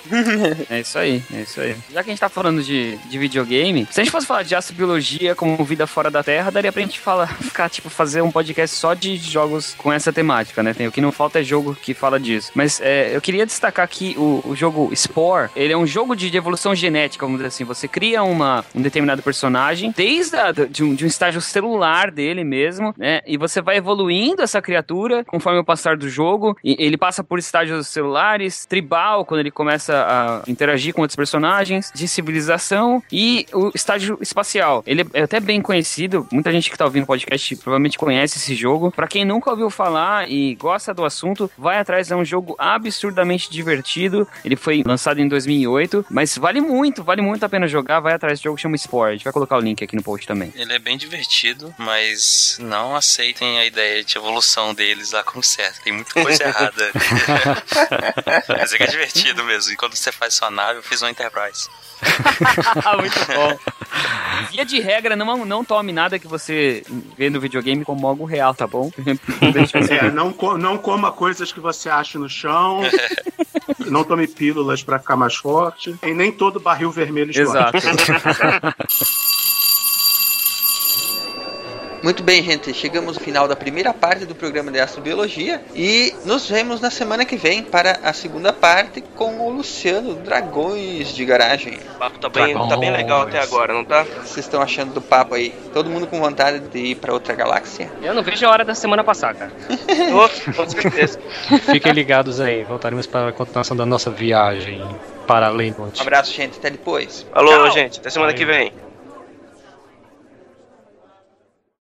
é isso aí, é isso aí. Já que a gente tá falando de, de videogame, se a gente fosse falar de astrobiologia como vida fora da Terra, daria pra gente falar, ficar, tipo, fazer um podcast só de jogos com essa temática, né? Tem o que não falta jogo que fala disso. Mas é, eu queria destacar aqui o, o jogo Spore. Ele é um jogo de evolução genética, vamos dizer assim. Você cria uma, um determinado personagem desde a, de, um, de um estágio celular dele mesmo, né? E você vai evoluindo essa criatura conforme o passar do jogo. E ele passa por estágios celulares, tribal, quando ele começa a interagir com outros personagens, de civilização e o estágio espacial. Ele é até bem conhecido, muita gente que tá ouvindo o podcast provavelmente conhece esse jogo. Para quem nunca ouviu falar e gosta do assunto, vai atrás, é um jogo absurdamente divertido. Ele foi lançado em 2008, mas vale muito, vale muito a pena jogar. Vai atrás do jogo, chama Sport. A gente vai colocar o link aqui no post também. Ele é bem divertido, mas não aceitem a ideia de evolução deles lá como certo. Tem muita coisa errada. mas é que é divertido mesmo. E quando você faz sua nave, eu fiz uma Enterprise. Muito bom. Via de regra, não, não tome nada que você vê no videogame como algo real, tá bom? É, não, não coma coisas que você acha no chão. não tome pílulas para ficar mais forte. E nem todo barril vermelho explode. Exato. Muito bem, gente. Chegamos ao final da primeira parte do programa de Astrobiologia e nos vemos na semana que vem para a segunda parte com o Luciano Dragões de Garagem. O papo tá bem, tá bem legal até agora, não tá? Vocês estão achando do papo aí? Todo mundo com vontade de ir para outra galáxia? Eu não vejo a hora da semana com certeza. Fiquem ligados aí, voltaremos para a continuação da nossa viagem para além do Um abraço, gente. Até depois. Alô, Tchau. gente. Até semana que vem.